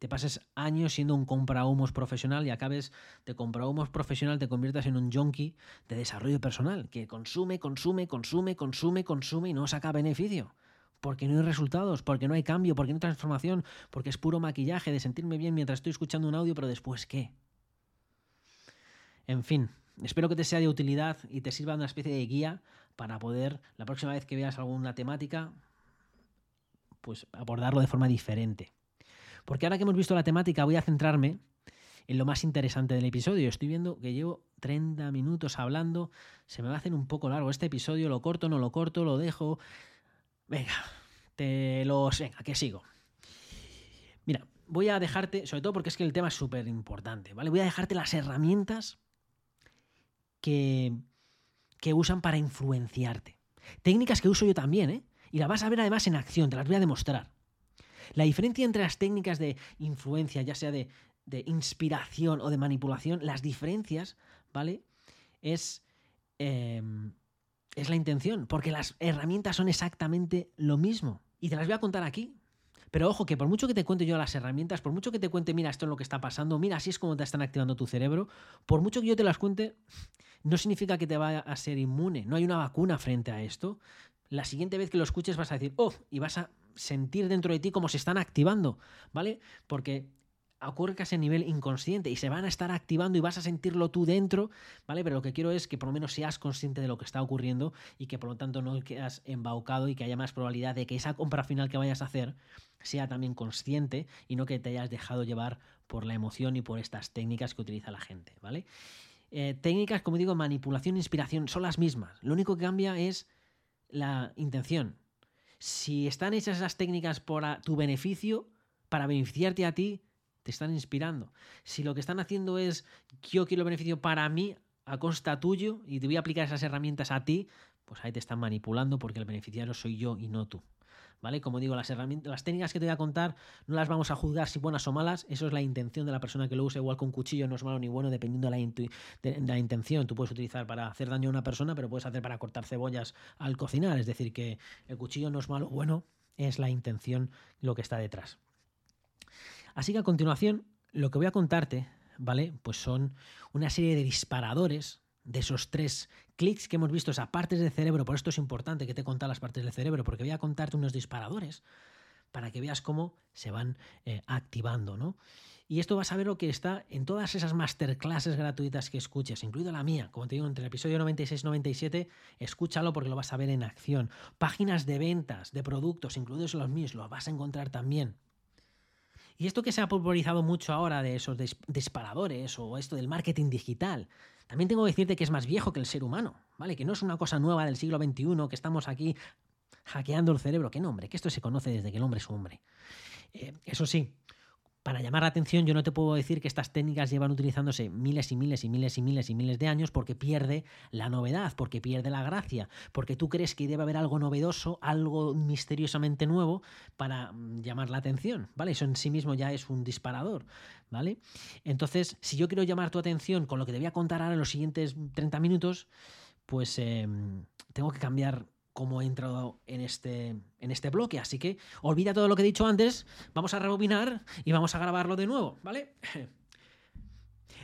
te pases años siendo un comprahumos profesional y acabes de comprahumos profesional, te conviertas en un junkie de desarrollo personal, que consume, consume, consume, consume, consume y no saca beneficio. Porque no hay resultados, porque no hay cambio, porque no hay transformación, porque es puro maquillaje de sentirme bien mientras estoy escuchando un audio, pero después qué. En fin, espero que te sea de utilidad y te sirva una especie de guía para poder, la próxima vez que veas alguna temática, pues abordarlo de forma diferente. Porque ahora que hemos visto la temática, voy a centrarme en lo más interesante del episodio. Estoy viendo que llevo 30 minutos hablando, se me va a hacer un poco largo este episodio, lo corto, no lo corto, lo dejo. Venga, te lo... Venga, que sigo. Mira, voy a dejarte, sobre todo porque es que el tema es súper importante, ¿vale? Voy a dejarte las herramientas que, que usan para influenciarte. Técnicas que uso yo también, ¿eh? Y las vas a ver además en acción, te las voy a demostrar. La diferencia entre las técnicas de influencia, ya sea de, de inspiración o de manipulación, las diferencias, ¿vale? Es, eh, es la intención, porque las herramientas son exactamente lo mismo. Y te las voy a contar aquí. Pero ojo, que por mucho que te cuente yo las herramientas, por mucho que te cuente, mira, esto es lo que está pasando, mira, así es como te están activando tu cerebro, por mucho que yo te las cuente, no significa que te vaya a ser inmune. No hay una vacuna frente a esto. La siguiente vez que lo escuches vas a decir, oh, y vas a sentir dentro de ti cómo se están activando, ¿vale? Porque ocurre casi a nivel inconsciente y se van a estar activando y vas a sentirlo tú dentro, ¿vale? Pero lo que quiero es que por lo menos seas consciente de lo que está ocurriendo y que por lo tanto no quedas embaucado y que haya más probabilidad de que esa compra final que vayas a hacer sea también consciente y no que te hayas dejado llevar por la emoción y por estas técnicas que utiliza la gente, ¿vale? Eh, técnicas, como digo, manipulación, inspiración, son las mismas. Lo único que cambia es la intención. Si están hechas esas técnicas por tu beneficio, para beneficiarte a ti, te están inspirando. Si lo que están haciendo es yo quiero beneficio para mí, a costa tuyo, y te voy a aplicar esas herramientas a ti, pues ahí te están manipulando porque el beneficiario soy yo y no tú. ¿Vale? Como digo, las herramientas, las técnicas que te voy a contar no las vamos a juzgar si buenas o malas, eso es la intención de la persona que lo usa, igual que un cuchillo no es malo ni bueno dependiendo de la, de la intención. Tú puedes utilizar para hacer daño a una persona, pero puedes hacer para cortar cebollas al cocinar, es decir, que el cuchillo no es malo o bueno, es la intención lo que está detrás. Así que a continuación, lo que voy a contarte, ¿vale? Pues son una serie de disparadores de esos tres clics que hemos visto, esas partes del cerebro, por esto es importante que te contar las partes del cerebro, porque voy a contarte unos disparadores para que veas cómo se van eh, activando, ¿no? Y esto vas a ver lo que está en todas esas masterclasses gratuitas que escuches, incluida la mía, como te digo, entre el episodio 96 y 97, escúchalo porque lo vas a ver en acción. Páginas de ventas, de productos, incluidos los míos, lo vas a encontrar también. Y esto que se ha popularizado mucho ahora de esos disparadores o esto del marketing digital, también tengo que decirte que es más viejo que el ser humano, ¿vale? Que no es una cosa nueva del siglo XXI, que estamos aquí hackeando el cerebro. ¿Qué nombre? Que esto se conoce desde que el hombre es hombre. Eh, eso sí, para llamar la atención, yo no te puedo decir que estas técnicas llevan utilizándose miles y miles y miles y miles y miles de años porque pierde la novedad, porque pierde la gracia, porque tú crees que debe haber algo novedoso, algo misteriosamente nuevo para mm, llamar la atención, ¿vale? Eso en sí mismo ya es un disparador, ¿vale? Entonces, si yo quiero llamar tu atención con lo que te voy a contar ahora en los siguientes 30 minutos, pues em, tengo que cambiar cómo he entrado en este, en este bloque. Así que olvida todo lo que he dicho antes, vamos a rebobinar y vamos a grabarlo de nuevo, ¿vale? (clears throat)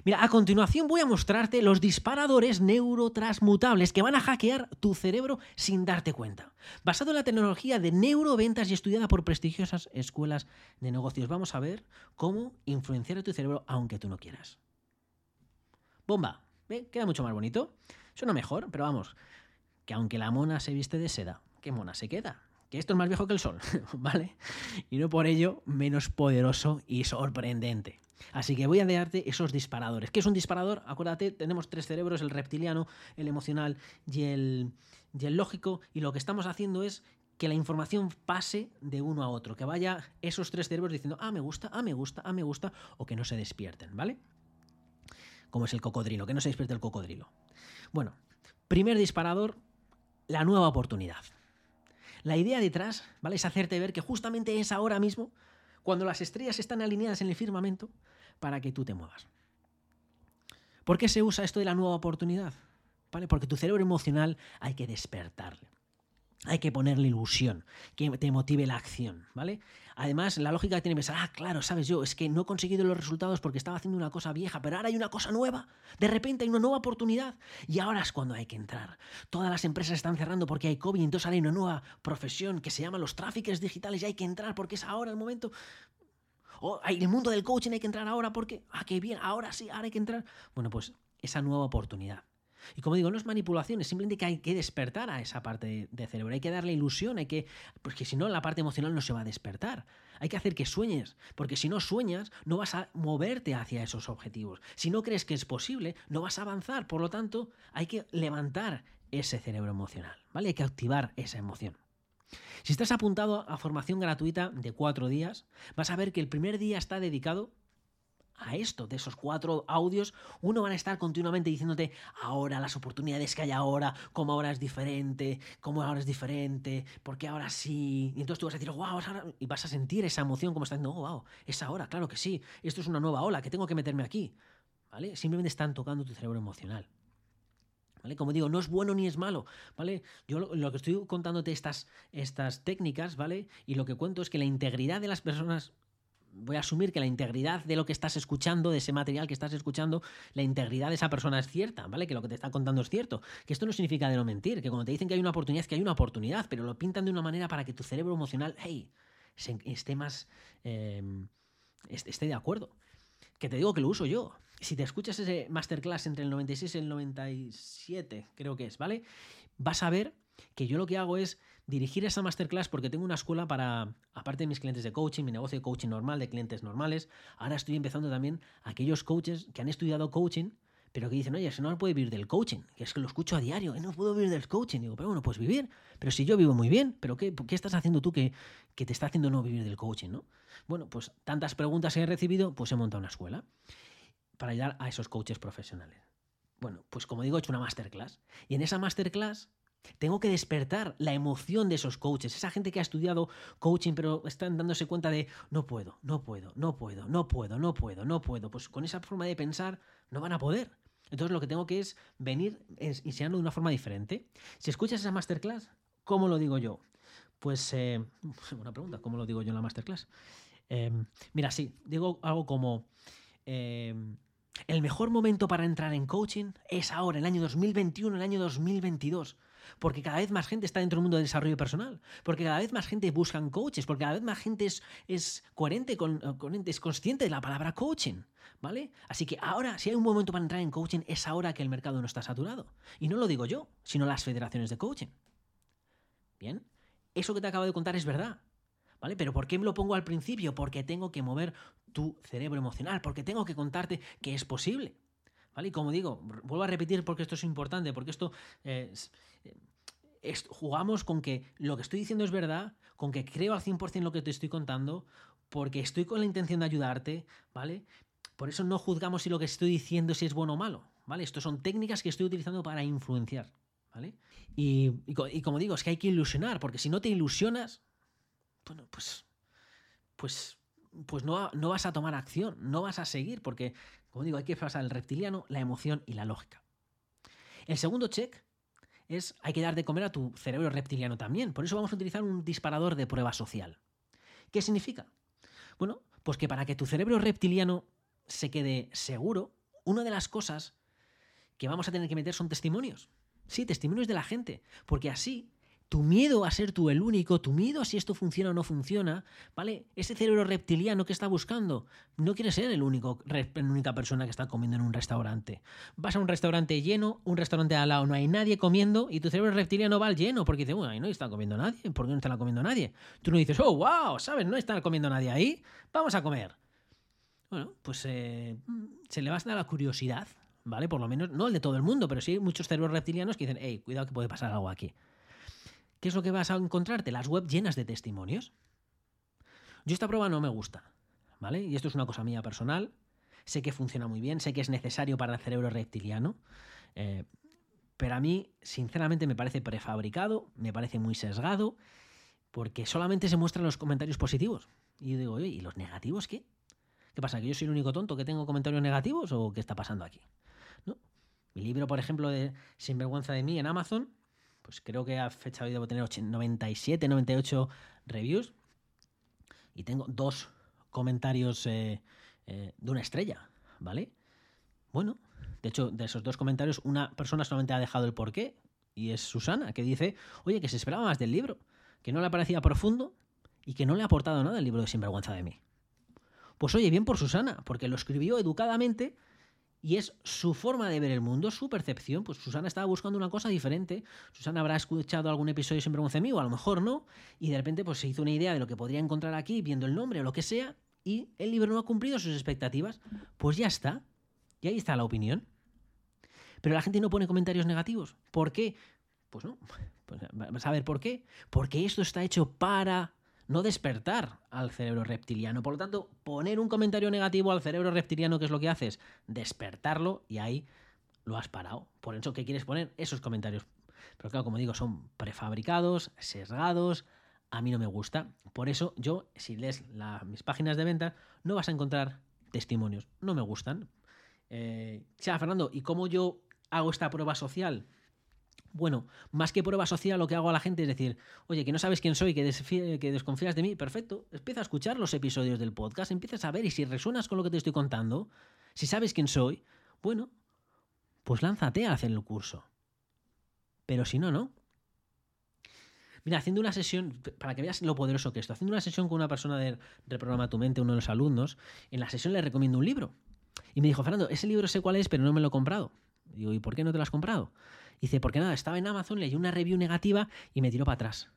Mira, a continuación voy a mostrarte los disparadores neurotransmutables que van a hackear tu cerebro sin darte cuenta. Basado en la tecnología de neuroventas y estudiada por prestigiosas escuelas de negocios, vamos a ver cómo influenciar a tu cerebro aunque tú no quieras. Bomba, ¿ve? Queda mucho más bonito. Suena mejor, pero vamos, que aunque la mona se viste de seda, ¿qué mona se queda? que esto es más viejo que el sol, (laughs) ¿vale? Y no por ello menos poderoso y sorprendente. Así que voy a darte esos disparadores. ¿Qué es un disparador? Acuérdate, tenemos tres cerebros, el reptiliano, el emocional y el, y el lógico, y lo que estamos haciendo es que la información pase de uno a otro, que vaya esos tres cerebros diciendo, ah, me gusta, ah, me gusta, ah, me gusta, o que no se despierten, ¿vale? Como es el cocodrilo, que no se despierte el cocodrilo. Bueno, primer disparador, la nueva oportunidad. La idea detrás, ¿vale? Es hacerte ver que justamente es ahora mismo cuando las estrellas están alineadas en el firmamento para que tú te muevas. ¿Por qué se usa esto de la nueva oportunidad? ¿Vale? Porque tu cerebro emocional hay que despertarle. Hay que ponerle ilusión, que te motive la acción, ¿vale? Además, la lógica tiene que pensar, ah, claro, sabes yo, es que no he conseguido los resultados porque estaba haciendo una cosa vieja, pero ahora hay una cosa nueva, de repente hay una nueva oportunidad y ahora es cuando hay que entrar. Todas las empresas están cerrando porque hay COVID, entonces ahora hay una nueva profesión que se llama los tráficos digitales y hay que entrar porque es ahora el momento. O hay el mundo del coaching hay que entrar ahora porque, ah, qué bien, ahora sí, ahora hay que entrar. Bueno, pues esa nueva oportunidad. Y como digo, no es manipulación, es simplemente que hay que despertar a esa parte de cerebro, hay que darle ilusión, hay que. Porque si no, la parte emocional no se va a despertar. Hay que hacer que sueñes, porque si no sueñas, no vas a moverte hacia esos objetivos. Si no crees que es posible, no vas a avanzar. Por lo tanto, hay que levantar ese cerebro emocional, ¿vale? Hay que activar esa emoción. Si estás apuntado a formación gratuita de cuatro días, vas a ver que el primer día está dedicado a esto, de esos cuatro audios, uno van a estar continuamente diciéndote ahora las oportunidades que hay ahora, cómo ahora es diferente, cómo ahora es diferente, porque ahora sí. Y entonces tú vas a decir, wow, y vas a sentir esa emoción como está diciendo, oh, wow, es ahora, claro que sí, esto es una nueva ola, que tengo que meterme aquí. ¿Vale? Simplemente están tocando tu cerebro emocional. ¿Vale? Como digo, no es bueno ni es malo, ¿vale? Yo lo, lo, que estoy contándote estas, estas técnicas, ¿vale? Y lo que cuento es que la integridad de las personas voy a asumir que la integridad de lo que estás escuchando, de ese material que estás escuchando, la integridad de esa persona es cierta, ¿vale? Que lo que te está contando es cierto. Que esto no significa de no mentir, que cuando te dicen que hay una oportunidad, es que hay una oportunidad, pero lo pintan de una manera para que tu cerebro emocional, hey, esté más. Eh, esté de acuerdo. Que te digo que lo uso yo. Si te escuchas ese masterclass entre el 96 y el 97, creo que es, ¿vale? Vas a ver que yo lo que hago es dirigir esa masterclass porque tengo una escuela para, aparte de mis clientes de coaching, mi negocio de coaching normal, de clientes normales, ahora estoy empezando también aquellos coaches que han estudiado coaching, pero que dicen, oye, si no puede vivir del coaching, que es que lo escucho a diario, no puedo vivir del coaching. Digo, pero bueno, puedes vivir, pero si yo vivo muy bien, ¿pero qué, qué estás haciendo tú que, que te está haciendo no vivir del coaching? ¿no? Bueno, pues tantas preguntas he recibido, pues he montado una escuela para ayudar a esos coaches profesionales. Bueno, pues como digo, he hecho una masterclass. Y en esa masterclass tengo que despertar la emoción de esos coaches, esa gente que ha estudiado coaching pero están dándose cuenta de no puedo, no puedo, no puedo, no puedo, no puedo, no puedo. Pues con esa forma de pensar no van a poder. Entonces lo que tengo que es venir enseñando de una forma diferente. Si escuchas esa masterclass, ¿cómo lo digo yo? Pues, eh, (laughs) buena pregunta, ¿cómo lo digo yo en la masterclass? Em, mira, sí, digo algo como... Em, el mejor momento para entrar en coaching es ahora, el año 2021, el año 2022 porque cada vez más gente está dentro del mundo del desarrollo personal, porque cada vez más gente busca coaches, porque cada vez más gente es, coherente, con, es consciente de la palabra coaching. ¿Vale? Así que ahora, si hay un momento para entrar en coaching, es ahora que el mercado no está saturado. Y no lo digo yo, sino las federaciones de coaching. Bien, eso que te acabo de contar es verdad. ¿Vale? Pero ¿por qué me lo pongo al principio? Porque tengo que mover tu cerebro emocional, porque tengo que contarte que es posible. ¿Vale? Y como digo, vuelvo a repetir porque esto es importante, porque esto jugamos con que lo que estoy diciendo es verdad, con que creo al 100% lo que te estoy contando, porque estoy con la intención de ayudarte, ¿vale? Por eso no juzgamos si lo que estoy diciendo si es bueno o malo, ¿vale? Estos son técnicas que estoy utilizando para influenciar, ¿vale? Y, como digo, es que hay que ilusionar, porque si no te ilusionas, bueno, pues, pues, pues no, no vas a tomar acción, no vas a seguir, porque, como digo, hay que pasar el reptiliano, la emoción y la lógica. El segundo check es hay que dar de comer a tu cerebro reptiliano también. Por eso vamos a utilizar un disparador de prueba social. ¿Qué significa? Bueno, pues que para que tu cerebro reptiliano se quede seguro, una de las cosas que vamos a tener que meter son testimonios. Sí, testimonios de la gente, porque así tu miedo a ser tú el único, tu miedo a si esto funciona o no funciona, ¿vale? Ese cerebro reptiliano que está buscando no quiere ser el único, la única persona que está comiendo en un restaurante. Vas a un restaurante lleno, un restaurante al lado no hay nadie comiendo y tu cerebro reptiliano va al lleno porque dice, bueno, ahí no está comiendo nadie, ¿por qué no está comiendo nadie? Tú no dices, oh, wow, ¿sabes? No está comiendo nadie ahí, vamos a comer. Bueno, pues eh, se le va a la curiosidad, ¿vale? Por lo menos, no el de todo el mundo, pero sí muchos cerebros reptilianos que dicen, hey, cuidado que puede pasar algo aquí. ¿Qué es lo que vas a encontrarte? Las web llenas de testimonios. Yo esta prueba no me gusta, ¿vale? Y esto es una cosa mía personal. Sé que funciona muy bien, sé que es necesario para el cerebro reptiliano, eh, pero a mí, sinceramente, me parece prefabricado, me parece muy sesgado, porque solamente se muestran los comentarios positivos. Y yo digo, oye, ¿y los negativos qué? ¿Qué pasa? ¿Que yo soy el único tonto que tengo comentarios negativos o qué está pasando aquí? Mi libro, por ejemplo, de Sinvergüenza de mí en Amazon, pues creo que a fecha hoy debo tener 97, 98 reviews y tengo dos comentarios eh, eh, de una estrella, ¿vale? Bueno, de hecho, de esos dos comentarios, una persona solamente ha dejado el porqué y es Susana, que dice, oye, que se esperaba más del libro, que no le parecía profundo y que no le ha aportado nada el libro de Sinvergüenza de mí. Pues oye, bien por Susana, porque lo escribió educadamente y es su forma de ver el mundo, su percepción. Pues Susana estaba buscando una cosa diferente. Susana habrá escuchado algún episodio sin vergüenza mí, o a lo mejor no. Y de repente pues, se hizo una idea de lo que podría encontrar aquí, viendo el nombre o lo que sea. Y el libro no ha cumplido sus expectativas. Pues ya está. Y ahí está la opinión. Pero la gente no pone comentarios negativos. ¿Por qué? Pues no. (laughs) Pues, ¿Vas a ver por qué? Porque esto está hecho para no despertar al cerebro reptiliano. Por lo tanto, poner un comentario negativo al cerebro reptiliano, ¿qué es lo que haces? Despertarlo y ahí lo has parado. Por eso que quieres poner esos comentarios. Pero claro, como digo, son prefabricados, sesgados. A mí no me gusta. Por eso yo, si lees mis páginas de venta, no vas a encontrar testimonios. No me gustan. Eh, Fernando, ¿y cómo yo hago esta prueba social? Bueno, más que prueba social, lo que hago a la gente es decir, oye, que no sabes quién soy, que, desconfías de mí, perfecto. Empieza a escuchar los episodios del podcast, empieza a ver y si resuenas con lo que te estoy contando, si sabes quién soy, bueno, pues lánzate a hacer el curso. Pero si no, no. Mira, haciendo una sesión, para que veas lo poderoso que esto, haciendo una sesión con una persona de Reprograma tu mente, uno de los alumnos, en la sesión le recomiendo un libro. Y me dijo, Fernando, ese libro sé cuál es, pero no me lo he comprado. Digo, ¿y por qué no te lo has comprado? Dice, porque nada, estaba en Amazon, leí una review negativa y me tiró para atrás.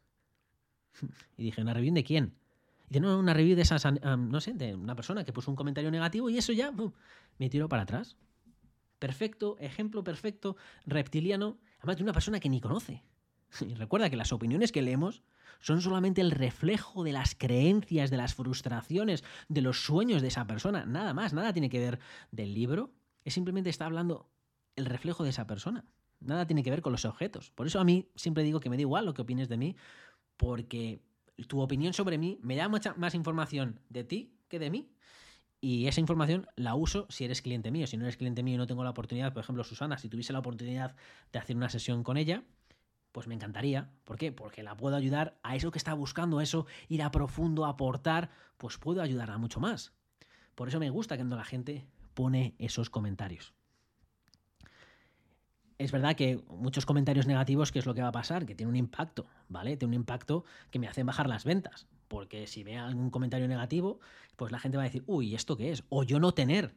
(laughs) y dije, ¿una review de quién? Y dice, no, una review de esas, no sé, de una persona que puso un comentario negativo y eso ya me tiró para atrás. Perfecto, ejemplo perfecto, reptiliano, además de una persona que ni conoce. (laughs) Y recuerda que las opiniones que leemos son solamente el reflejo de las creencias, de las frustraciones, de los sueños de esa persona. Nada más, nada tiene que ver del libro. Es simplemente está hablando el reflejo de esa persona. Nada tiene que ver con los objetos. Por eso a mí siempre digo que me da igual lo que opines de mí, porque tu opinión sobre mí me da mucha más información de ti que de mí. Y esa información la uso si eres cliente mío. Si no eres cliente mío y no tengo la oportunidad, por ejemplo, Susana, si tuviese la oportunidad de hacer una sesión con ella, pues me encantaría. ¿Por qué? Porque la puedo ayudar a eso que está buscando, eso, ir a profundo, aportar, pues puedo ayudarla mucho más. Por eso me gusta cuando la gente pone esos comentarios es verdad que muchos comentarios negativos, ¿qué es lo que va a pasar? Que tiene un impacto, ¿vale? Tiene un impacto que me hace bajar las ventas. Porque si ve algún comentario negativo, pues la gente va a decir, uy, ¿esto qué es? O yo no tener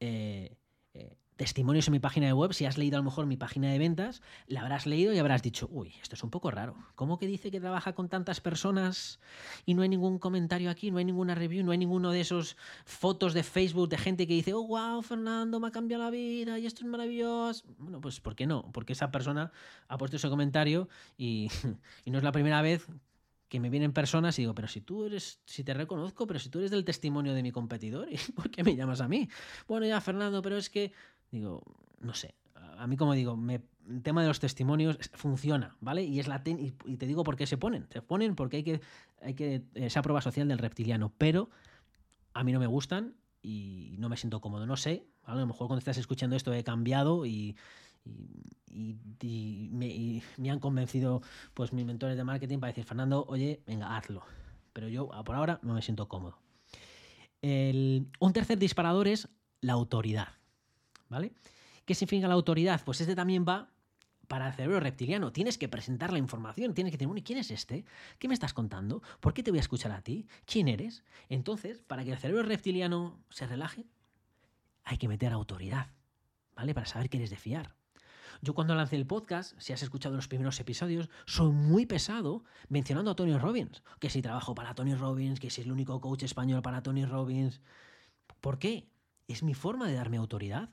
eh, eh, testimonios en mi página de web, si has leído a lo mejor mi página de ventas, la habrás leído y habrás dicho, uy, esto es un poco raro. ¿Cómo que dice que trabaja con tantas personas y no hay ningún comentario aquí, no hay ninguna review, no hay ninguno de esos fotos de Facebook de gente que dice, oh, wow, Fernando, me ha cambiado la vida y esto es maravilloso? Bueno, pues ¿por qué no? Porque esa persona ha puesto ese comentario (laughs) y, no es la primera vez que me vienen personas y digo, pero si tú eres, si te reconozco, pero si tú eres del testimonio de mi competidor, (laughs) ¿por qué me llamas a mí? Bueno, ya, Fernando, pero es que Digo, no sé. A mí, como digo, el tema de los testimonios funciona, ¿vale? Y es la y, te digo por qué se ponen. Se ponen porque hay que, hay que esa prueba social del reptiliano. Pero a mí no me gustan y no me siento cómodo. No sé, a lo mejor cuando estás escuchando esto he cambiado y, me, han convencido pues mis mentores de marketing para decir, Fernando, oye, venga, hazlo. Pero yo por ahora no me siento cómodo. un tercer disparador es la autoridad. ¿Vale? ¿Qué significa la autoridad? Pues este también va para el cerebro reptiliano. Tienes que presentar la información, tienes que decir, bueno, ¿y quién es este? ¿Qué me estás contando? ¿Por qué te voy a escuchar a ti? ¿Quién eres? Entonces, para que el cerebro reptiliano se relaje, hay que meter autoridad, ¿vale? Para saber que eres de fiar. Yo cuando lancé el podcast, si has escuchado los primeros episodios, soy muy pesado mencionando a Tony Robbins. Que si trabajo para Tony Robbins, que si es el único coach español para Tony Robbins. ¿Por qué? Es mi forma de darme autoridad.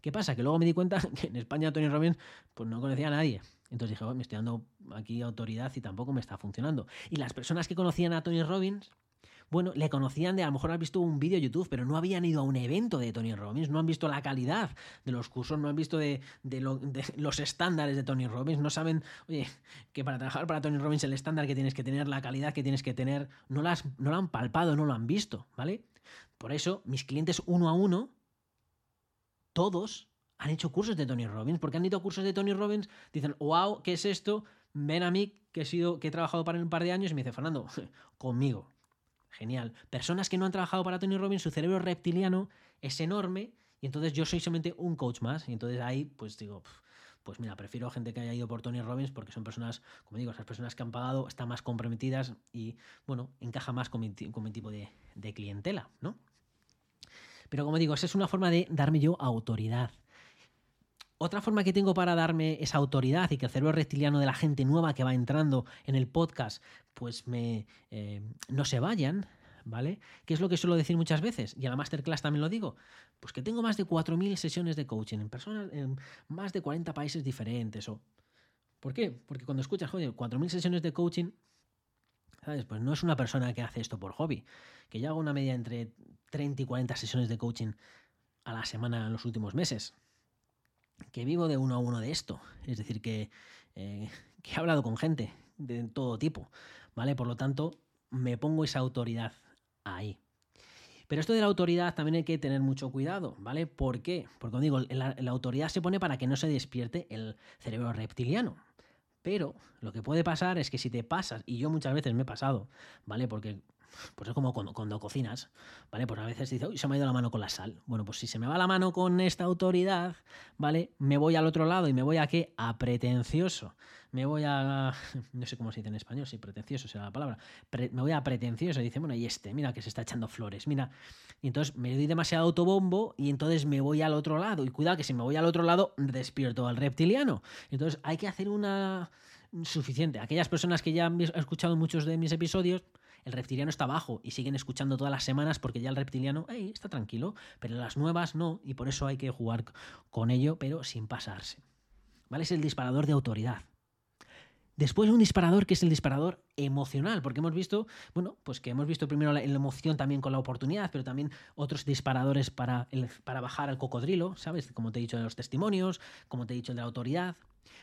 ¿Qué pasa? Que luego me di cuenta (laughs) que en España Tony Robbins pues no conocía a nadie. Entonces dije, oh, me estoy dando aquí autoridad y tampoco me está funcionando. Y las personas que conocían a Tony Robbins bueno, le conocían de a lo mejor han visto un vídeo de YouTube, pero no habían ido a un evento de Tony Robbins, no han visto la calidad de los cursos, no han visto de, los estándares de Tony Robbins, no saben, oye, que para trabajar para Tony Robbins el estándar que tienes que tener, la calidad que tienes que tener, no, las, no lo han palpado, no lo han visto, ¿vale? Por eso, mis clientes uno a uno, todos han hecho cursos de Tony Robbins, porque han ido a cursos de Tony Robbins, dicen, wow, ¿qué es esto? Ven a mí, que he, sido, que he trabajado para un par de años, y me dice, Fernando, (laughs) conmigo. Genial. Personas que no han trabajado para Tony Robbins, su cerebro reptiliano es enorme y entonces yo soy solamente un coach más. Y entonces ahí, pues digo, pues mira, prefiero gente que haya ido por Tony Robbins porque son personas, como digo, esas personas que han pagado están más comprometidas y, bueno, encaja más con mi, tipo de, de clientela, ¿no? Pero como digo, esa es una forma de darme yo autoridad. Otra forma que tengo para darme esa autoridad y que el cerebro reptiliano de la gente nueva que va entrando en el podcast, pues me eh, no se vayan, ¿vale? ¿Qué es lo que suelo decir muchas veces? Y a la masterclass también lo digo. Pues que tengo más de 4.000 sesiones de coaching en personas en más de 40 países diferentes. O... ¿Por qué? Porque cuando escuchas, joder, 4.000 sesiones de coaching, ¿sabes? Pues no es una persona que hace esto por hobby. Que yo hago una media entre 30 y 40 sesiones de coaching a la semana en los últimos meses que vivo de uno a uno de esto. Es decir, que, eh, que he hablado con gente de todo tipo, ¿vale? Por lo tanto, me pongo esa autoridad ahí. Pero esto de la autoridad también hay que tener mucho cuidado, ¿vale? ¿Por qué? Porque, como digo, la, autoridad se pone para que no se despierte el cerebro reptiliano. Pero lo que puede pasar es que si te pasas, y yo muchas veces me he pasado, ¿vale? Porque pues es como cuando, cocinas, ¿vale? Pues a veces dice, uy, se me ha ido la mano con la sal. Bueno, pues si se me va la mano con esta autoridad, ¿vale? Me voy al otro lado y me voy a qué? A pretencioso. Me voy a. (laughs) No sé cómo se dice en español, si pretencioso será la palabra. me voy a pretencioso dice, bueno, y este, mira que se está echando flores, mira. Y entonces me doy demasiado autobombo y entonces me voy al otro lado. Y cuidado que si me voy al otro lado, despierto al reptiliano. Entonces hay que hacer una suficiente. Aquellas personas que ya han escuchado muchos de mis episodios, el reptiliano está abajo y siguen escuchando todas las semanas porque ya el reptiliano está tranquilo, pero las nuevas no, y por eso hay que jugar con ello, pero sin pasarse. ¿Vale? Es el disparador de autoridad. Después un disparador que es el disparador emocional, porque hemos visto, bueno, pues que hemos visto primero la, emoción también con la oportunidad, pero también otros disparadores para, para bajar al cocodrilo, ¿sabes? Como te he dicho de los testimonios, como te he dicho de la autoridad.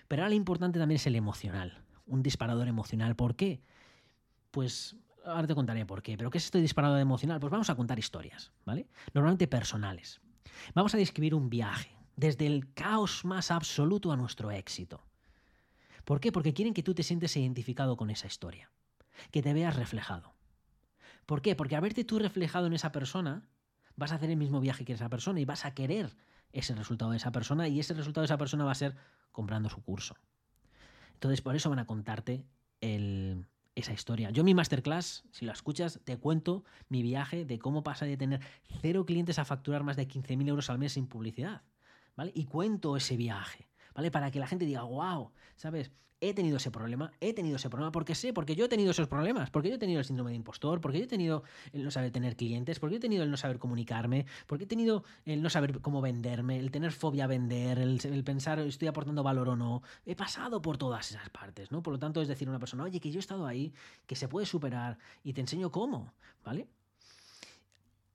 Pero ahora lo importante también es el emocional, un disparador emocional. ¿Por qué? Pues ahora te contaré por qué, pero ¿qué es este disparador emocional? Pues vamos a contar historias, ¿vale? Normalmente personales. Vamos a describir un viaje, desde el caos más absoluto a nuestro éxito. ¿Por qué? Porque quieren que tú te sientes identificado con esa historia, que te veas reflejado. ¿Por qué? Porque al verte tú reflejado en esa persona, vas a hacer el mismo viaje que esa persona y vas a querer ese resultado de esa persona y ese resultado de esa persona va a ser comprando su curso. Entonces, por eso van a contarte el, esa historia. Yo mi masterclass, si la escuchas, te cuento mi viaje de cómo pasa de tener cero clientes a facturar más de 15.000 euros al mes sin publicidad. ¿Vale? Y cuento ese viaje. ¿Vale? Para que la gente diga, wow, ¿sabes? he tenido ese problema, he tenido ese problema porque sé, porque yo he tenido esos problemas, porque yo he tenido el síndrome de impostor, porque yo he tenido el no saber tener clientes, porque yo he tenido el no saber comunicarme, porque he tenido el no saber cómo venderme, el tener fobia a vender, el, pensar estoy aportando valor o no. He pasado por todas esas partes, ¿no? Por lo tanto, es decir a una persona, oye, que yo he estado ahí, que se puede superar y te enseño cómo, ¿vale?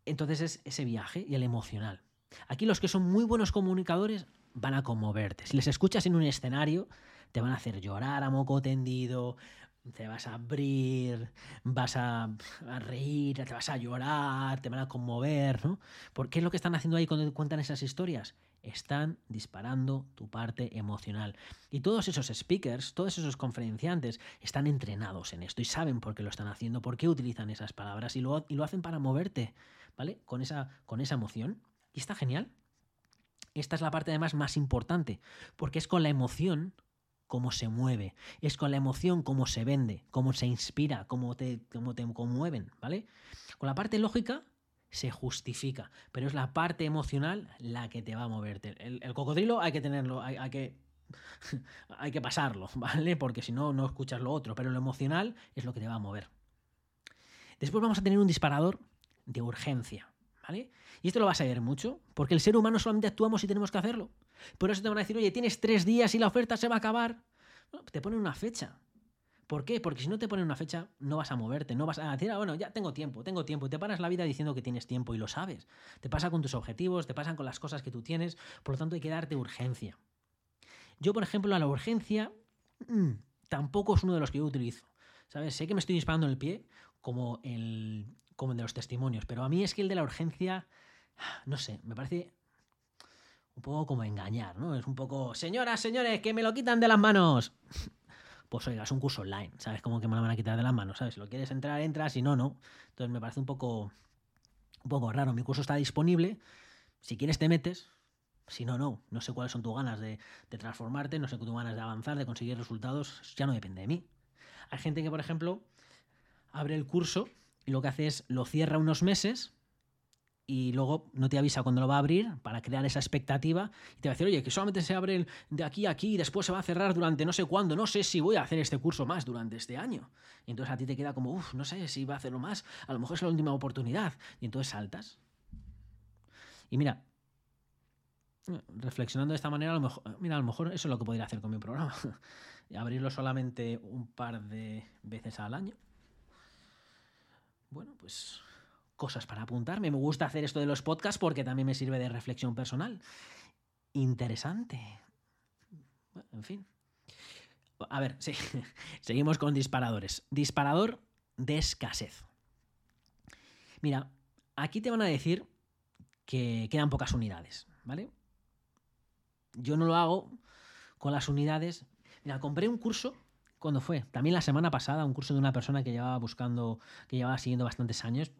Entonces es ese viaje y el emocional. Aquí los que son muy buenos comunicadores van a conmoverte. Si les escuchas en un escenario, te van a hacer llorar a moco tendido, te vas a abrir, vas a, reír, te vas a llorar, te van a conmover, ¿no? ¿Por qué es lo que están haciendo ahí cuando cuentan esas historias? Están disparando tu parte emocional. Y todos esos speakers, todos esos conferenciantes están entrenados en esto y saben por qué lo están haciendo, por qué utilizan esas palabras y lo, y lo hacen para moverte, ¿vale? Con esa, con esa emoción. Y está genial. Esta es la parte además más importante, porque es con la emoción cómo se mueve, es con la emoción cómo se vende, cómo se inspira, cómo te, cómo te conmueven, ¿vale? Con la parte lógica se justifica, pero es la parte emocional la que te va a moverte. El, cocodrilo hay que tenerlo, hay, hay que (laughs) hay que pasarlo, (laughs) ¿vale? Porque si no, no escuchas lo otro, pero lo emocional es lo que te va a mover. Después vamos a tener un disparador de urgencia, ¿vale? Y esto lo vas a ver mucho, porque el ser humano solamente actuamos si tenemos que hacerlo. Por eso te van a decir, oye, tienes tres días y la oferta se va a acabar. te ponen una fecha. ¿Por qué? Porque si no te ponen una fecha, no vas a moverte, no vas a decir, ah, bueno, ya tengo tiempo, tengo tiempo. Y te paras la vida diciendo que tienes tiempo y lo sabes. Te pasa con tus objetivos, te pasan con las cosas que tú tienes, por lo tanto hay que darte urgencia. Yo, por ejemplo, a la urgencia mm, tampoco es uno de los que yo utilizo. ¿Sabes? Sé que me estoy disparando en el pie, como el, como el de los testimonios, pero a mí es que el de la urgencia, no sé, me parece un poco como engañar, ¿no? Es un poco, señoras, señores, que me lo quitan de las manos. (laughs) Pues oiga, es un curso online, ¿sabes? Como que me lo van a quitar de las manos, ¿sabes? Si lo quieres entrar, entras, si no, no. Entonces me parece un poco, un poco raro. Mi curso está disponible. Si quieres te metes, si no, no. No sé cuáles son tus ganas de, de transformarte, no sé tus ganas de avanzar, de conseguir resultados. Ya no depende de mí. Hay gente que, por ejemplo, abre el curso lo que hace es lo cierra unos meses y luego no te avisa cuando lo va a abrir para crear esa expectativa y te va a decir, oye, que solamente se abre de aquí a aquí y después se va a cerrar durante no sé cuándo, no sé si voy a hacer este curso más durante este año. Y entonces a ti te queda como, uff, no sé si va a hacerlo más, a lo mejor es la última oportunidad. Y entonces saltas. Y mira, reflexionando de esta manera, a lo mejor, mira, a lo mejor eso es lo que podría hacer con mi programa. (laughs) Abrirlo solamente un par de veces al año. Bueno, pues cosas para apuntarme. Me gusta hacer esto de los podcasts porque también me sirve de reflexión personal. Interesante. en fin. A ver, sí. (laughs) seguimos con disparadores. Disparador de escasez. Mira, aquí te van a decir que quedan pocas unidades, ¿vale? Yo no lo hago con las unidades. Mira, compré un curso cuando fue, también la semana pasada, un curso de una persona que llevaba buscando, que llevaba siguiendo bastantes años,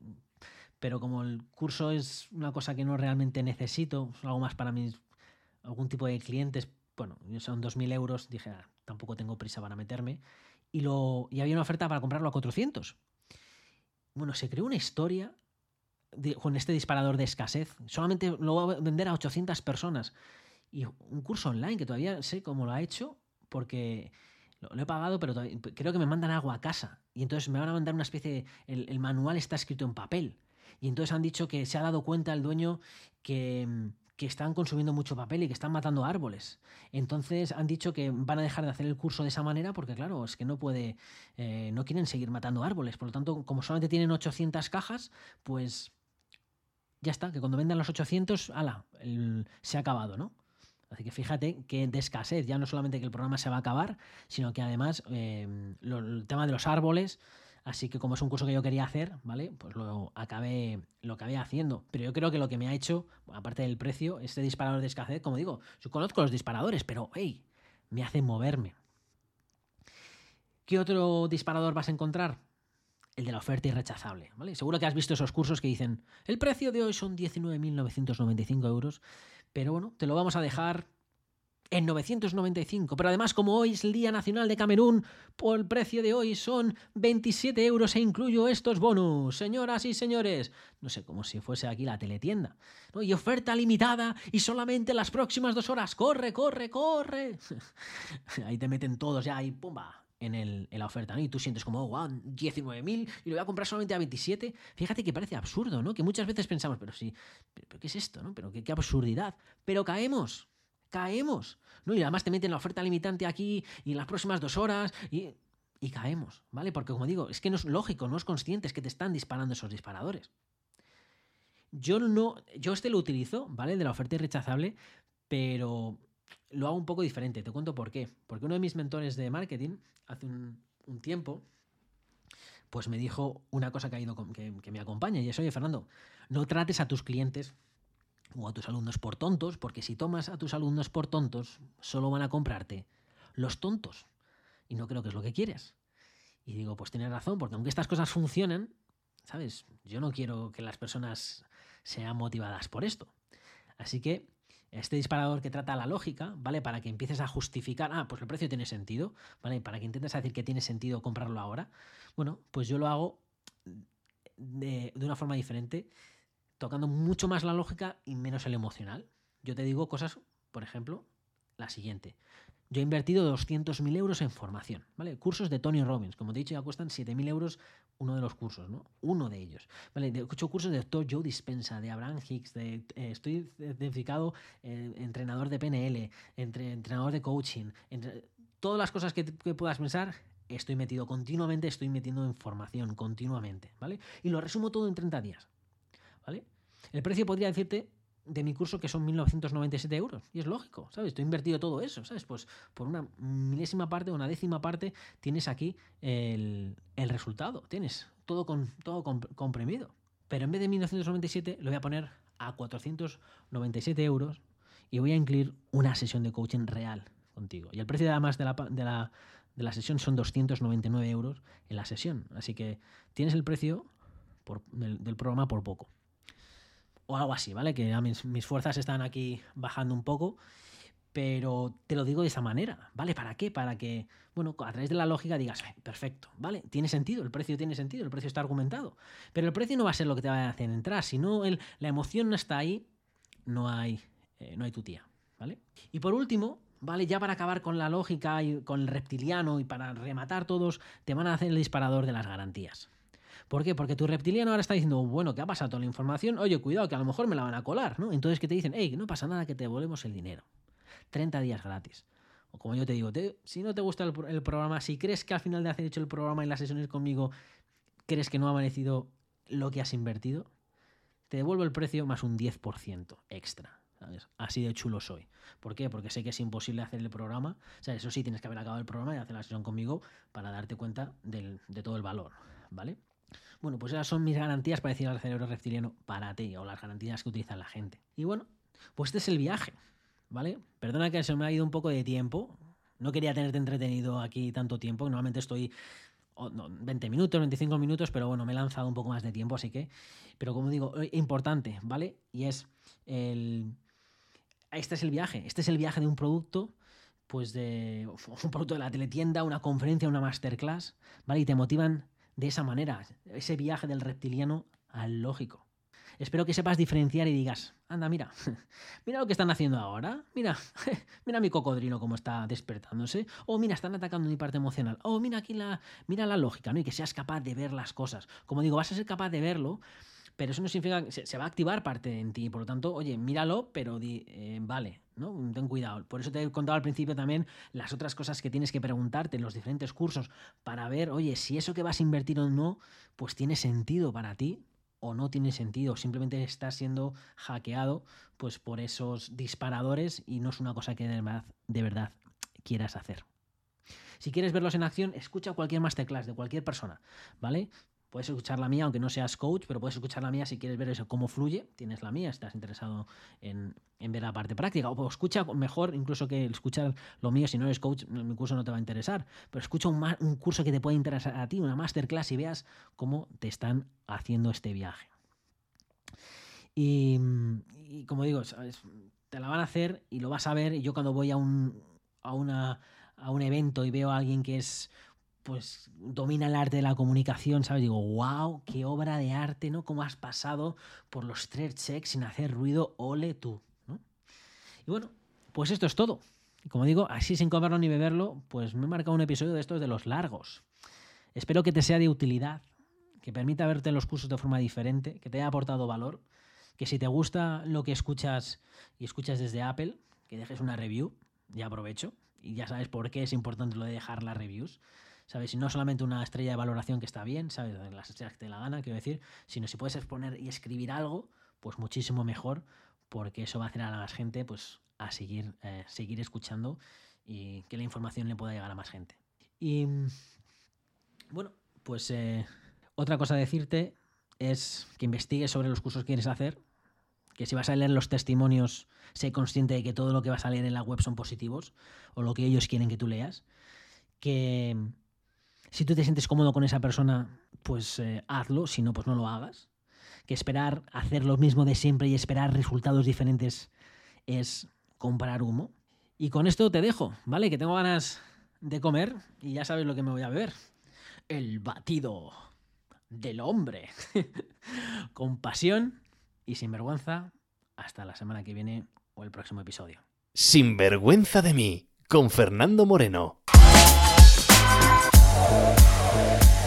pero como el curso es una cosa que no realmente necesito, es algo más para mis, algún tipo de clientes, bueno, son 2.000 euros, dije, ah, tampoco tengo prisa para meterme, y, lo, y había una oferta para comprarlo a 400. Bueno, se creó una historia con este disparador de escasez, solamente lo voy a vender a 800 personas, y un curso online que todavía sé cómo lo ha hecho, porque lo, he pagado, pero creo que me mandan algo a casa. Y entonces me van a mandar una especie de, el, manual está escrito en papel. Y entonces han dicho que se ha dado cuenta el dueño que, que están consumiendo mucho papel y que están matando árboles. Entonces han dicho que van a dejar de hacer el curso de esa manera porque, claro, es que no puede, eh, no quieren seguir matando árboles. Por lo tanto, como solamente tienen 800 cajas, pues ya está, que cuando vendan los 800, ala, se ha acabado, ¿no? Así que fíjate que de escasez, ya no solamente que el programa se va a acabar, sino que además eh, el tema de los árboles, así que como es un curso que yo quería hacer, ¿vale? Pues lo acabé, lo acabé haciendo. Pero yo creo que lo que me ha hecho, aparte del precio, este disparador de escasez, como digo, yo conozco los disparadores, pero hey, me hace moverme. ¿Qué otro disparador vas a encontrar? El de la oferta irrechazable, ¿vale? Seguro que has visto esos cursos que dicen, el precio de hoy son 19.995 euros, pero bueno, te lo vamos a dejar en 995. Pero además, como hoy es el Día Nacional de Camerún, por el precio de hoy son 27 euros e incluyo estos bonus. Señoras y señores, no sé, como si fuese aquí la teletienda. ¿no? Y oferta limitada y solamente las próximas dos horas. ¡Corre, corre, corre! (laughs) ahí te meten todos ya y ¡pumba! En, el, la oferta, ¿no? Y tú sientes como, oh, wow, 19.000 y lo voy a comprar solamente a 27. Fíjate que parece absurdo, ¿no? Que muchas veces pensamos, pero sí, pero, ¿qué es esto, no? Pero qué, qué absurdidad. Pero caemos, caemos, ¿no? Y además te meten la oferta limitante aquí y en las próximas dos horas y, y caemos, ¿vale? Porque como digo, es que no es lógico, no es consciente, es que te están disparando esos disparadores. Yo no, yo este lo utilizo, ¿vale? De la oferta irrechazable, pero lo hago un poco diferente. Te cuento por qué. Porque uno de mis mentores de marketing, hace un, tiempo, pues me dijo una cosa que ha ido que, me acompaña y es, oye, Fernando, no trates a tus clientes o a tus alumnos por tontos, porque si tomas a tus alumnos por tontos, solo van a comprarte los tontos. Y no creo que es lo que quieres. Y digo, pues tienes razón, porque aunque estas cosas funcionen, ¿sabes? Yo no quiero que las personas sean motivadas por esto. Así que este disparador que trata la lógica, ¿vale? Para que empieces a justificar, ah, pues el precio tiene sentido, ¿vale? Para que intentes decir que tiene sentido comprarlo ahora. Bueno, pues yo lo hago de, de una forma diferente, tocando mucho más la lógica y menos el emocional. Yo te digo cosas, por ejemplo, la siguiente. Yo he invertido 200.000 euros en formación, ¿vale? Cursos de Tony Robbins, como te he dicho, ya cuestan 7.000 euros uno de los cursos, ¿no? Uno de ellos, ¿vale? He hecho cursos de Dr. Joe Dispensa, de Abraham Hicks, de, eh, estoy certificado eh, entrenador de PNL, entre, entrenador de coaching, entre, todas las cosas que, que puedas pensar, estoy metido continuamente, estoy metiendo en formación continuamente, ¿vale? Y lo resumo todo en 30 días, ¿vale? El precio podría decirte de mi curso que son 1.997 euros. Y es lógico, ¿sabes? Estoy invertido todo eso, ¿sabes? Pues por una milésima parte, una décima parte, tienes aquí el, resultado. Tienes todo, con, todo comprimido. Pero en vez de 1.997 lo voy a poner a 497 euros y voy a incluir una sesión de coaching real contigo. Y el precio además de la, de la, de la sesión son 299 euros en la sesión. Así que tienes el precio del programa por poco o algo así, ¿vale? Que mis, fuerzas están aquí bajando un poco, pero te lo digo de esa manera, ¿vale? ¿Para qué? Para que, bueno, a través de la lógica digas, perfecto, ¿vale? Tiene sentido, el precio tiene sentido, el precio está argumentado, pero el precio no va a ser lo que te va a hacer entrar, si no la emoción no está ahí, no hay, eh, no hay tu tía, ¿vale? Y por último, ¿vale? Ya para acabar con la lógica y con el reptiliano y para rematar todos, te van a hacer el disparador de las garantías. ¿Por qué? Porque tu reptiliano ahora está diciendo, bueno, ¿qué ha pasado toda la información? Oye, cuidado, que a lo mejor me la van a colar, ¿no? Entonces que te dicen, hey, no pasa nada, que te devolvemos el dinero. 30 días gratis. O como yo te digo, si no te gusta el, programa, si crees que al final de hacer hecho el programa y las sesiones conmigo, crees que no ha merecido lo que has invertido, te devuelvo el precio más un 10% extra. Así de chulo soy. ¿Por qué? Porque sé que es imposible hacer el programa. O sea, eso sí, tienes que haber acabado el programa y hacer la sesión conmigo para darte cuenta de todo el valor. ¿Vale? Bueno, pues esas son mis garantías para decir al cerebro reptiliano para ti, o las garantías que utiliza la gente. Y bueno, pues este es el viaje, ¿vale? Perdona que se me ha ido un poco de tiempo. No quería tenerte entretenido aquí tanto tiempo. Normalmente estoy 20 minutos, 25 minutos, pero bueno, me he lanzado un poco más de tiempo, así que. Pero como digo, eh, importante, ¿vale? Y es el. Este es el viaje. Este es el viaje de un producto pues de un producto de la teletienda, una conferencia, una masterclass, ¿vale? Y te motivan de esa manera, ese viaje del reptiliano al lógico. Espero que sepas diferenciar y digas, anda, mira, (laughs) mira lo que están haciendo ahora, mira, (laughs) mira mi cocodrilo cómo está despertándose, o mira, están atacando mi parte emocional, o mira aquí la, mira la lógica, ¿no? Y que seas capaz de ver las cosas. Como digo, vas a ser capaz de verlo, pero eso no significa que se, va a activar parte en ti, por lo tanto, oye, míralo, pero di, eh, vale, ¿no? Ten cuidado. Por eso te he contado al principio también las otras cosas que tienes que preguntarte en los diferentes cursos para ver, oye, si eso que vas a invertir o no, pues tiene sentido para ti o no tiene sentido, simplemente estás siendo hackeado pues por esos disparadores y no es una cosa que de verdad, de verdad quieras hacer. Si quieres verlos en acción, escucha cualquier masterclass de cualquier persona, ¿vale? Puedes escuchar la mía, aunque no seas coach, pero puedes escuchar la mía si quieres ver eso, cómo fluye. Tienes la mía, estás interesado en, ver la parte práctica. O escucha mejor, incluso que escuchar lo mío, si no eres coach, mi curso no te va a interesar. Pero escucha un, curso que te puede interesar a ti, una masterclass, y veas cómo te están haciendo este viaje. Y, como digo, te la van a hacer y lo vas a ver. Y yo cuando voy a un evento y veo a alguien que es pues domina el arte de la comunicación, ¿sabes? Digo, wow, qué obra de arte, ¿no? Cómo has pasado por los tres checks sin hacer ruido, ole tú, ¿no? Y bueno, pues esto es todo. Y como digo, así sin comerlo ni beberlo, pues me he marcado un episodio de estos de los largos. Espero que te sea de utilidad, que permita verte los cursos de forma diferente, que te haya aportado valor, que si te gusta lo que escuchas y escuchas desde Apple, que dejes una review, ya aprovecho, y ya sabes por qué es importante lo de dejar las reviews ¿sabes? Y no solamente una estrella de valoración que está bien, ¿sabes? Las estrellas que te la gana, quiero decir, sino si puedes exponer y escribir algo, pues muchísimo mejor, porque eso va a hacer a la gente, pues, a seguir, eh, seguir escuchando y que la información le pueda llegar a más gente. Y bueno, pues eh, otra cosa a decirte es que investigues sobre los cursos que quieres hacer, que si vas a leer los testimonios, sé consciente de que todo lo que vas a leer en la web son positivos o lo que ellos quieren que tú leas, que si tú te sientes cómodo con esa persona, pues eh, hazlo, si no, pues no lo hagas. Que esperar hacer lo mismo de siempre y esperar resultados diferentes es comprar humo. Y con esto te dejo, ¿vale? Que tengo ganas de comer y ya sabes lo que me voy a beber. El batido del hombre. (laughs) con pasión y sin vergüenza. Hasta la semana que viene o el próximo episodio. Sin vergüenza de mí, con Fernando Moreno. Bye.